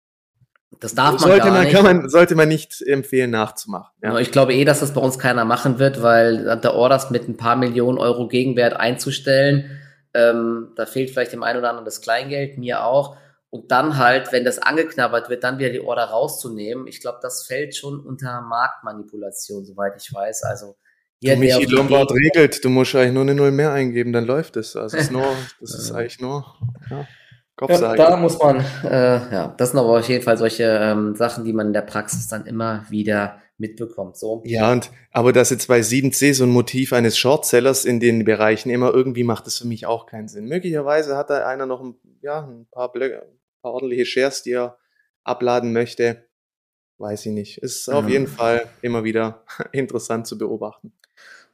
das darf man sollte gar man, nicht. Kann man, sollte man nicht empfehlen, nachzumachen. Ja. Ich glaube eh, dass das bei uns keiner machen wird, weil der Orders mit ein paar Millionen Euro Gegenwert einzustellen, ähm, da fehlt vielleicht dem einen oder anderen das Kleingeld, mir auch. Und dann halt, wenn das angeknabbert wird, dann wieder die Order rauszunehmen. Ich glaube, das fällt schon unter Marktmanipulation, soweit ich weiß. Also hier Michi Lombard regelt, du musst eigentlich nur eine Null mehr eingeben, dann läuft es. Also ist nur, das ist eigentlich nur. Ja. Ja, da muss man, äh, ja, das sind aber auf jeden Fall solche ähm, Sachen, die man in der Praxis dann immer wieder mitbekommt. So. Ja, und aber dass jetzt bei 7C so ein Motiv eines Shortsellers in den Bereichen immer irgendwie macht das für mich auch keinen Sinn. Möglicherweise hat da einer noch ein, ja, ein paar Blöcke, paar ordentliche Shares, die er abladen möchte. Weiß ich nicht. Ist auf jeden Fall immer wieder interessant zu beobachten.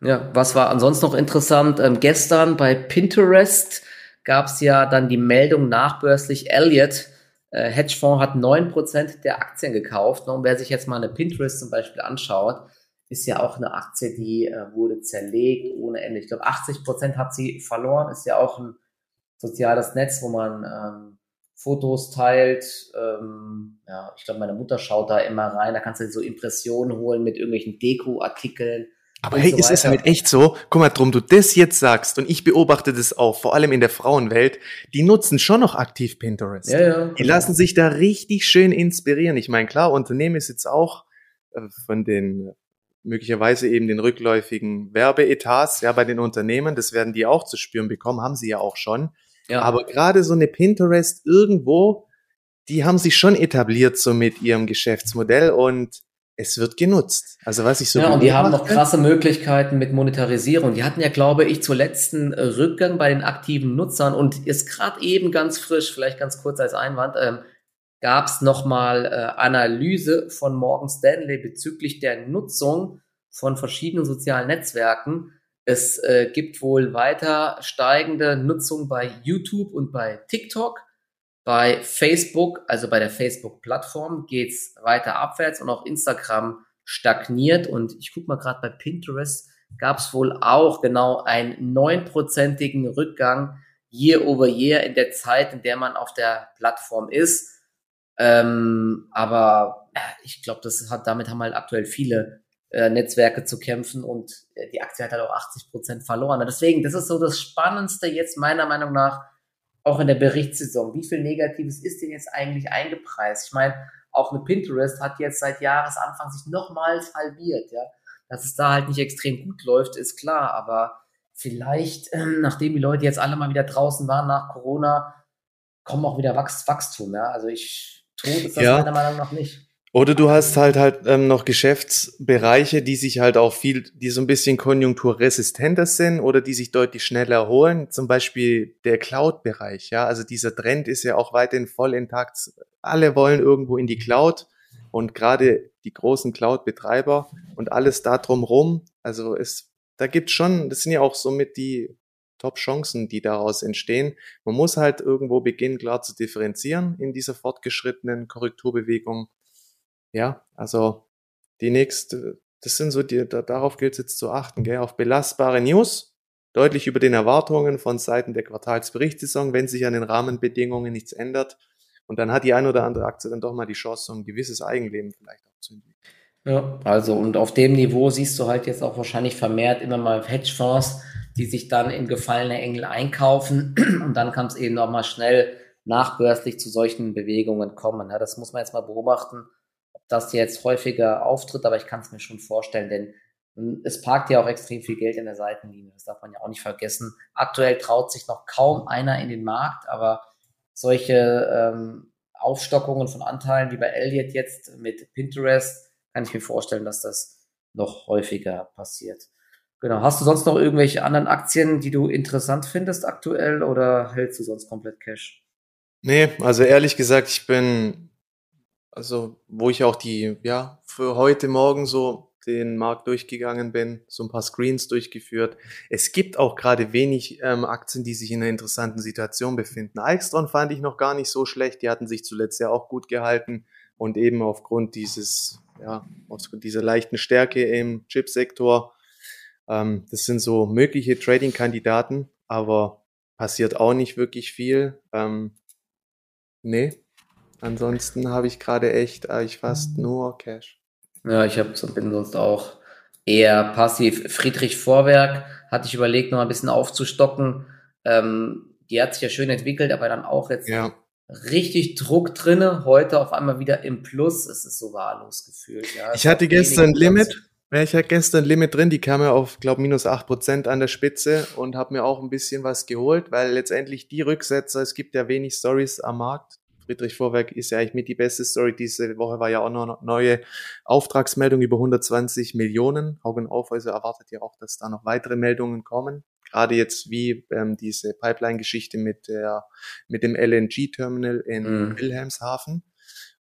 Ja, was war ansonsten noch interessant? Ähm, gestern bei Pinterest gab es ja dann die Meldung nachbörslich, Elliott, äh, Hedgefonds hat neun Prozent der Aktien gekauft. Und wer sich jetzt mal eine Pinterest zum Beispiel anschaut, ist ja auch eine Aktie, die äh, wurde zerlegt ohne Ende. Ich glaube, 80% hat sie verloren. Ist ja auch ein soziales Netz, wo man ähm, Fotos teilt. Ähm, ja, ich glaube, meine Mutter schaut da immer rein. Da kannst du so Impressionen holen mit irgendwelchen Deko-Artikeln. Aber hey, so ist es halt echt so? Guck mal, drum du das jetzt sagst und ich beobachte das auch, vor allem in der Frauenwelt, die nutzen schon noch aktiv Pinterest. Ja, ja. Die lassen sich da richtig schön inspirieren. Ich meine, klar, Unternehmen ist jetzt auch äh, von den möglicherweise eben den rückläufigen Werbeetats, ja, bei den Unternehmen, das werden die auch zu spüren bekommen, haben sie ja auch schon. Ja. Aber gerade so eine Pinterest irgendwo, die haben sich schon etabliert so mit ihrem Geschäftsmodell und es wird genutzt. Also was ich so Ja, und die haben noch krasse Möglichkeiten mit Monetarisierung. Die hatten ja, glaube ich, zur letzten äh, Rückgang bei den aktiven Nutzern und ist gerade eben ganz frisch, vielleicht ganz kurz als Einwand, ähm, gab es nochmal äh, Analyse von Morgan Stanley bezüglich der Nutzung von verschiedenen sozialen Netzwerken. Es äh, gibt wohl weiter steigende Nutzung bei YouTube und bei TikTok. Bei Facebook, also bei der Facebook-Plattform, geht's weiter abwärts und auch Instagram stagniert. Und ich gucke mal gerade bei Pinterest, gab es wohl auch genau einen neunprozentigen Rückgang year over year in der Zeit, in der man auf der Plattform ist. Ähm, aber äh, ich glaube, das hat, damit haben halt aktuell viele äh, Netzwerke zu kämpfen und äh, die Aktie hat halt auch 80 Prozent verloren. Deswegen, das ist so das Spannendste jetzt meiner Meinung nach auch in der Berichtssaison. Wie viel Negatives ist denn jetzt eigentlich eingepreist? Ich meine, auch eine Pinterest hat jetzt seit Jahresanfang sich nochmals halbiert, ja. Dass es da halt nicht extrem gut läuft, ist klar, aber vielleicht, ähm, nachdem die Leute jetzt alle mal wieder draußen waren nach Corona, kommen auch wieder Wachstum, ja. Also ich tue das ja. meiner Meinung nach nicht. Oder du hast halt halt ähm, noch Geschäftsbereiche, die sich halt auch viel, die so ein bisschen konjunkturresistenter sind oder die sich deutlich schneller erholen. Zum Beispiel der Cloud-Bereich, ja. Also dieser Trend ist ja auch weiterhin voll intakt. Alle wollen irgendwo in die Cloud und gerade die großen Cloud-Betreiber und alles da drumrum. Also es, da gibt's schon, das sind ja auch somit die Top-Chancen, die daraus entstehen. Man muss halt irgendwo beginnen, klar zu differenzieren in dieser fortgeschrittenen Korrekturbewegung ja, also die nächste, das sind so die, da, darauf gilt es jetzt zu achten, gell, auf belastbare News, deutlich über den Erwartungen von Seiten der Quartalsberichtssaison, wenn sich an den Rahmenbedingungen nichts ändert. Und dann hat die ein oder andere Aktie dann doch mal die Chance, so ein gewisses Eigenleben vielleicht auch zu entwickeln. Ja, also und auf dem Niveau siehst du halt jetzt auch wahrscheinlich vermehrt immer mal Hedgefonds, die sich dann in gefallene Engel einkaufen und dann kann es eben nochmal schnell nachbörslich zu solchen Bewegungen kommen. Ja, das muss man jetzt mal beobachten das jetzt häufiger auftritt, aber ich kann es mir schon vorstellen, denn hm, es parkt ja auch extrem viel Geld in der Seitenlinie. Das darf man ja auch nicht vergessen. Aktuell traut sich noch kaum einer in den Markt, aber solche ähm, Aufstockungen von Anteilen wie bei Elliott jetzt mit Pinterest, kann ich mir vorstellen, dass das noch häufiger passiert. Genau. Hast du sonst noch irgendwelche anderen Aktien, die du interessant findest aktuell oder hältst du sonst komplett Cash? Nee, also ehrlich gesagt, ich bin also wo ich auch die, ja, für heute Morgen so den Markt durchgegangen bin, so ein paar Screens durchgeführt. Es gibt auch gerade wenig ähm, Aktien, die sich in einer interessanten Situation befinden. Alstron fand ich noch gar nicht so schlecht, die hatten sich zuletzt ja auch gut gehalten und eben aufgrund dieses, ja, aufgrund dieser leichten Stärke im Chipsektor, ähm, das sind so mögliche Trading-Kandidaten, aber passiert auch nicht wirklich viel. Ähm, nee, Ansonsten habe ich gerade echt eigentlich fast nur Cash. Ja, ich hab, bin sonst auch eher passiv. Friedrich Vorwerk hatte ich überlegt, noch ein bisschen aufzustocken. Ähm, die hat sich ja schön entwickelt, aber dann auch jetzt ja. richtig Druck drinne. Heute auf einmal wieder im Plus. Es ist so wahllos gefühlt. Ja. Ich hatte gestern Limit. Ja, ich hatte gestern Limit drin, die kam ja auf, glaube minus acht Prozent an der Spitze und habe mir auch ein bisschen was geholt, weil letztendlich die Rücksetzer, es gibt ja wenig Stories am Markt, Friedrich Vorwerk ist ja eigentlich mit die beste Story. Diese Woche war ja auch noch eine neue Auftragsmeldung über 120 Millionen. Augen auf, also erwartet ja auch, dass da noch weitere Meldungen kommen. Gerade jetzt wie ähm, diese Pipeline-Geschichte mit der mit dem LNG-Terminal in mhm. Wilhelmshaven.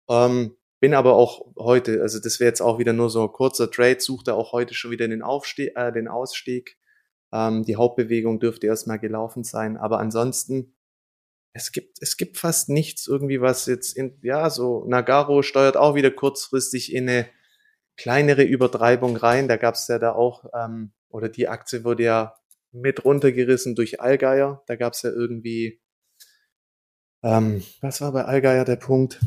Ähm, bin aber auch heute, also das wäre jetzt auch wieder nur so ein kurzer Trade, suchte auch heute schon wieder den Aufstieg, äh, den Ausstieg. Ähm, die Hauptbewegung dürfte erstmal gelaufen sein, aber ansonsten es gibt, es gibt fast nichts irgendwie, was jetzt in, ja, so Nagaro steuert auch wieder kurzfristig in eine kleinere Übertreibung rein. Da gab es ja da auch, ähm, oder die Aktie wurde ja mit runtergerissen durch Allgeier. Da gab es ja irgendwie, ähm, was war bei Allgeier der Punkt?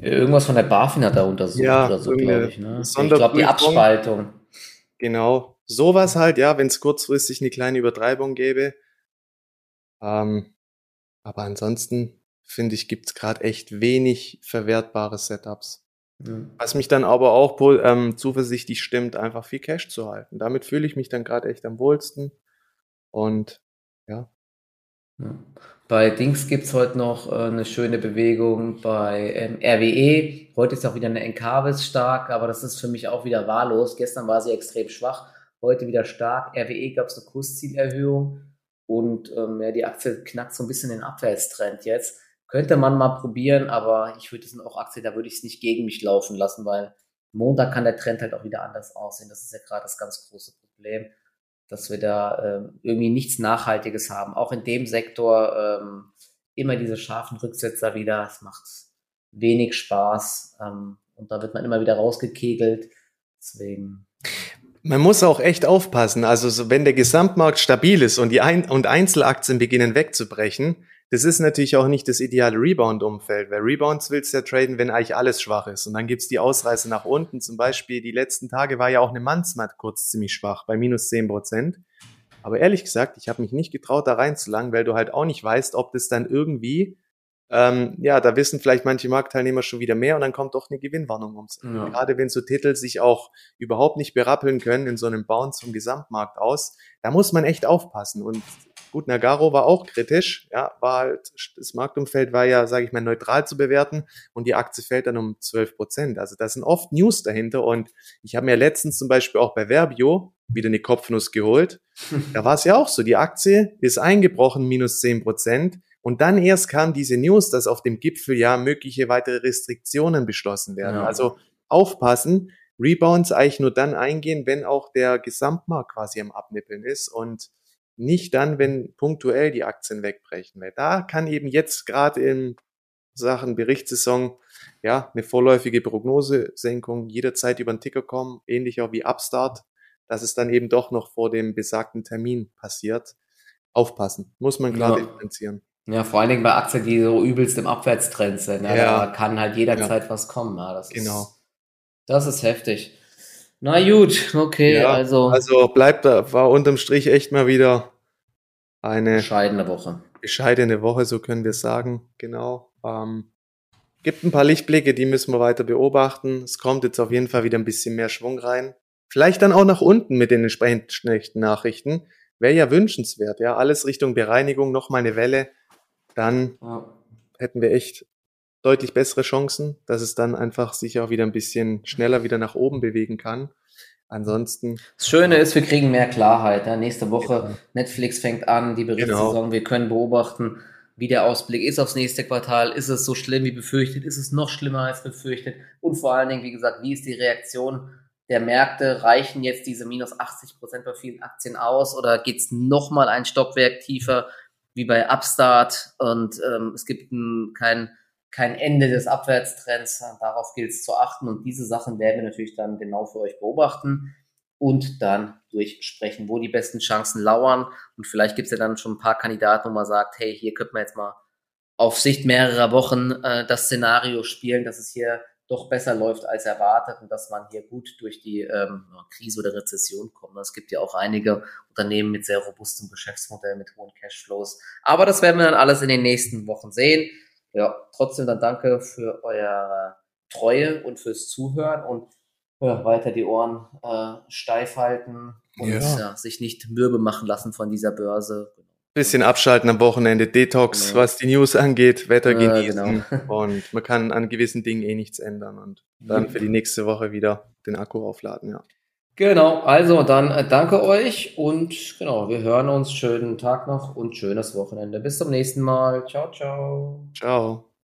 Irgendwas von der BaFin hat da untersucht ja, oder so, glaube ich. Ne? Ich glaube, die Abspaltung. Genau. Sowas halt, ja, wenn es kurzfristig eine kleine Übertreibung gäbe. Ähm, aber ansonsten finde ich, gibt es gerade echt wenig verwertbare Setups. Ja. Was mich dann aber auch ähm, zuversichtlich stimmt, einfach viel Cash zu halten. Damit fühle ich mich dann gerade echt am wohlsten. Und ja. ja. Bei Dings gibt es heute noch äh, eine schöne Bewegung bei ähm, RWE. Heute ist auch wieder eine Encarvis stark, aber das ist für mich auch wieder wahllos. Gestern war sie extrem schwach, heute wieder stark. RWE gab es eine Kurszielerhöhung und ähm, ja, die Aktie knackt so ein bisschen den Abwärtstrend jetzt. Könnte man mal probieren, aber ich würde es auch Aktie, da würde ich es nicht gegen mich laufen lassen, weil Montag kann der Trend halt auch wieder anders aussehen. Das ist ja gerade das ganz große Problem, dass wir da ähm, irgendwie nichts Nachhaltiges haben. Auch in dem Sektor ähm, immer diese scharfen Rücksetzer wieder. Es macht wenig Spaß ähm, und da wird man immer wieder rausgekegelt. Deswegen Man muss auch echt aufpassen. Also so, wenn der Gesamtmarkt stabil ist und die Ein und Einzelaktien beginnen wegzubrechen, das ist natürlich auch nicht das ideale Rebound-Umfeld, weil Rebounds willst du ja traden, wenn eigentlich alles schwach ist. Und dann gibt's die Ausreißer nach unten. Zum Beispiel die letzten Tage war ja auch eine Mannsmat kurz ziemlich schwach, bei minus zehn Prozent. Aber ehrlich gesagt, ich habe mich nicht getraut, da reinzulangen, weil du halt auch nicht weißt, ob das dann irgendwie ähm, ja, da wissen vielleicht manche Marktteilnehmer schon wieder mehr und dann kommt doch eine Gewinnwarnung ums. Ja. Gerade wenn so Titel sich auch überhaupt nicht berappeln können in so einem Bounce vom Gesamtmarkt aus, da muss man echt aufpassen. Und gut, Nagaro war auch kritisch, ja, war halt, das Marktumfeld war ja, sage ich mal, neutral zu bewerten und die Aktie fällt dann um 12 Prozent. Also da sind oft News dahinter und ich habe mir letztens zum Beispiel auch bei Verbio wieder eine Kopfnuss geholt. Da war es ja auch so, die Aktie ist eingebrochen, minus 10 Prozent und dann erst kam diese News, dass auf dem Gipfel ja mögliche weitere Restriktionen beschlossen werden. Ja. Also aufpassen, Rebounds eigentlich nur dann eingehen, wenn auch der Gesamtmarkt quasi am Abnippeln ist und nicht dann, wenn punktuell die Aktien wegbrechen. Weil da kann eben jetzt gerade in Sachen Berichtssaison ja eine vorläufige Prognosesenkung jederzeit über den Ticker kommen, ähnlich auch wie Upstart, dass es dann eben doch noch vor dem besagten Termin passiert. Aufpassen, muss man klar ja. differenzieren. Ja, vor allen Dingen bei Aktien, die so übelst im Abwärtstrend sind. Ja, ja. Da kann halt jederzeit ja. was kommen. Ja, das genau. Ist, das ist heftig. Na gut, okay, also. Also bleibt da, war unterm Strich echt mal wieder eine bescheidene Woche. Bescheidene Woche, so können wir sagen, genau. Ähm, gibt ein paar Lichtblicke, die müssen wir weiter beobachten. Es kommt jetzt auf jeden Fall wieder ein bisschen mehr Schwung rein. Vielleicht dann auch nach unten mit den entsprechend schlechten Nachrichten. Wäre ja wünschenswert, ja. Alles Richtung Bereinigung, nochmal eine Welle dann ja. hätten wir echt deutlich bessere Chancen, dass es dann einfach sich auch wieder ein bisschen schneller wieder nach oben bewegen kann. Ansonsten. Das Schöne ist, wir kriegen mehr Klarheit. Ja. Nächste Woche genau. Netflix fängt an, die Berichtssaison. Genau. Wir können beobachten, wie der Ausblick ist aufs nächste Quartal. Ist es so schlimm wie befürchtet? Ist es noch schlimmer als befürchtet? Und vor allen Dingen, wie gesagt, wie ist die Reaktion der Märkte? Reichen jetzt diese minus 80 Prozent bei vielen Aktien aus oder geht es nochmal ein Stockwerk tiefer? Wie bei Upstart und ähm, es gibt ein, kein, kein Ende des Abwärtstrends. Darauf gilt es zu achten und diese Sachen werden wir natürlich dann genau für euch beobachten und dann durchsprechen, wo die besten Chancen lauern. Und vielleicht gibt es ja dann schon ein paar Kandidaten, wo man sagt, hey, hier könnte man jetzt mal auf Sicht mehrerer Wochen äh, das Szenario spielen, dass es hier doch besser läuft als erwartet und dass man hier gut durch die ähm, Krise oder Rezession kommt. Es gibt ja auch einige Unternehmen mit sehr robustem Geschäftsmodell, mit hohen Cashflows. Aber das werden wir dann alles in den nächsten Wochen sehen. Ja, trotzdem dann danke für eure Treue und fürs Zuhören und ja, weiter die Ohren äh, steif halten und ja. Ja, sich nicht mürbe machen lassen von dieser Börse. Bisschen abschalten am Wochenende, Detox, genau. was die News angeht, Wetter ja, genießen. Genau. und man kann an gewissen Dingen eh nichts ändern und dann für die nächste Woche wieder den Akku aufladen, ja. Genau, also dann äh, danke euch und genau, wir hören uns. Schönen Tag noch und schönes Wochenende. Bis zum nächsten Mal. Ciao, ciao. Ciao.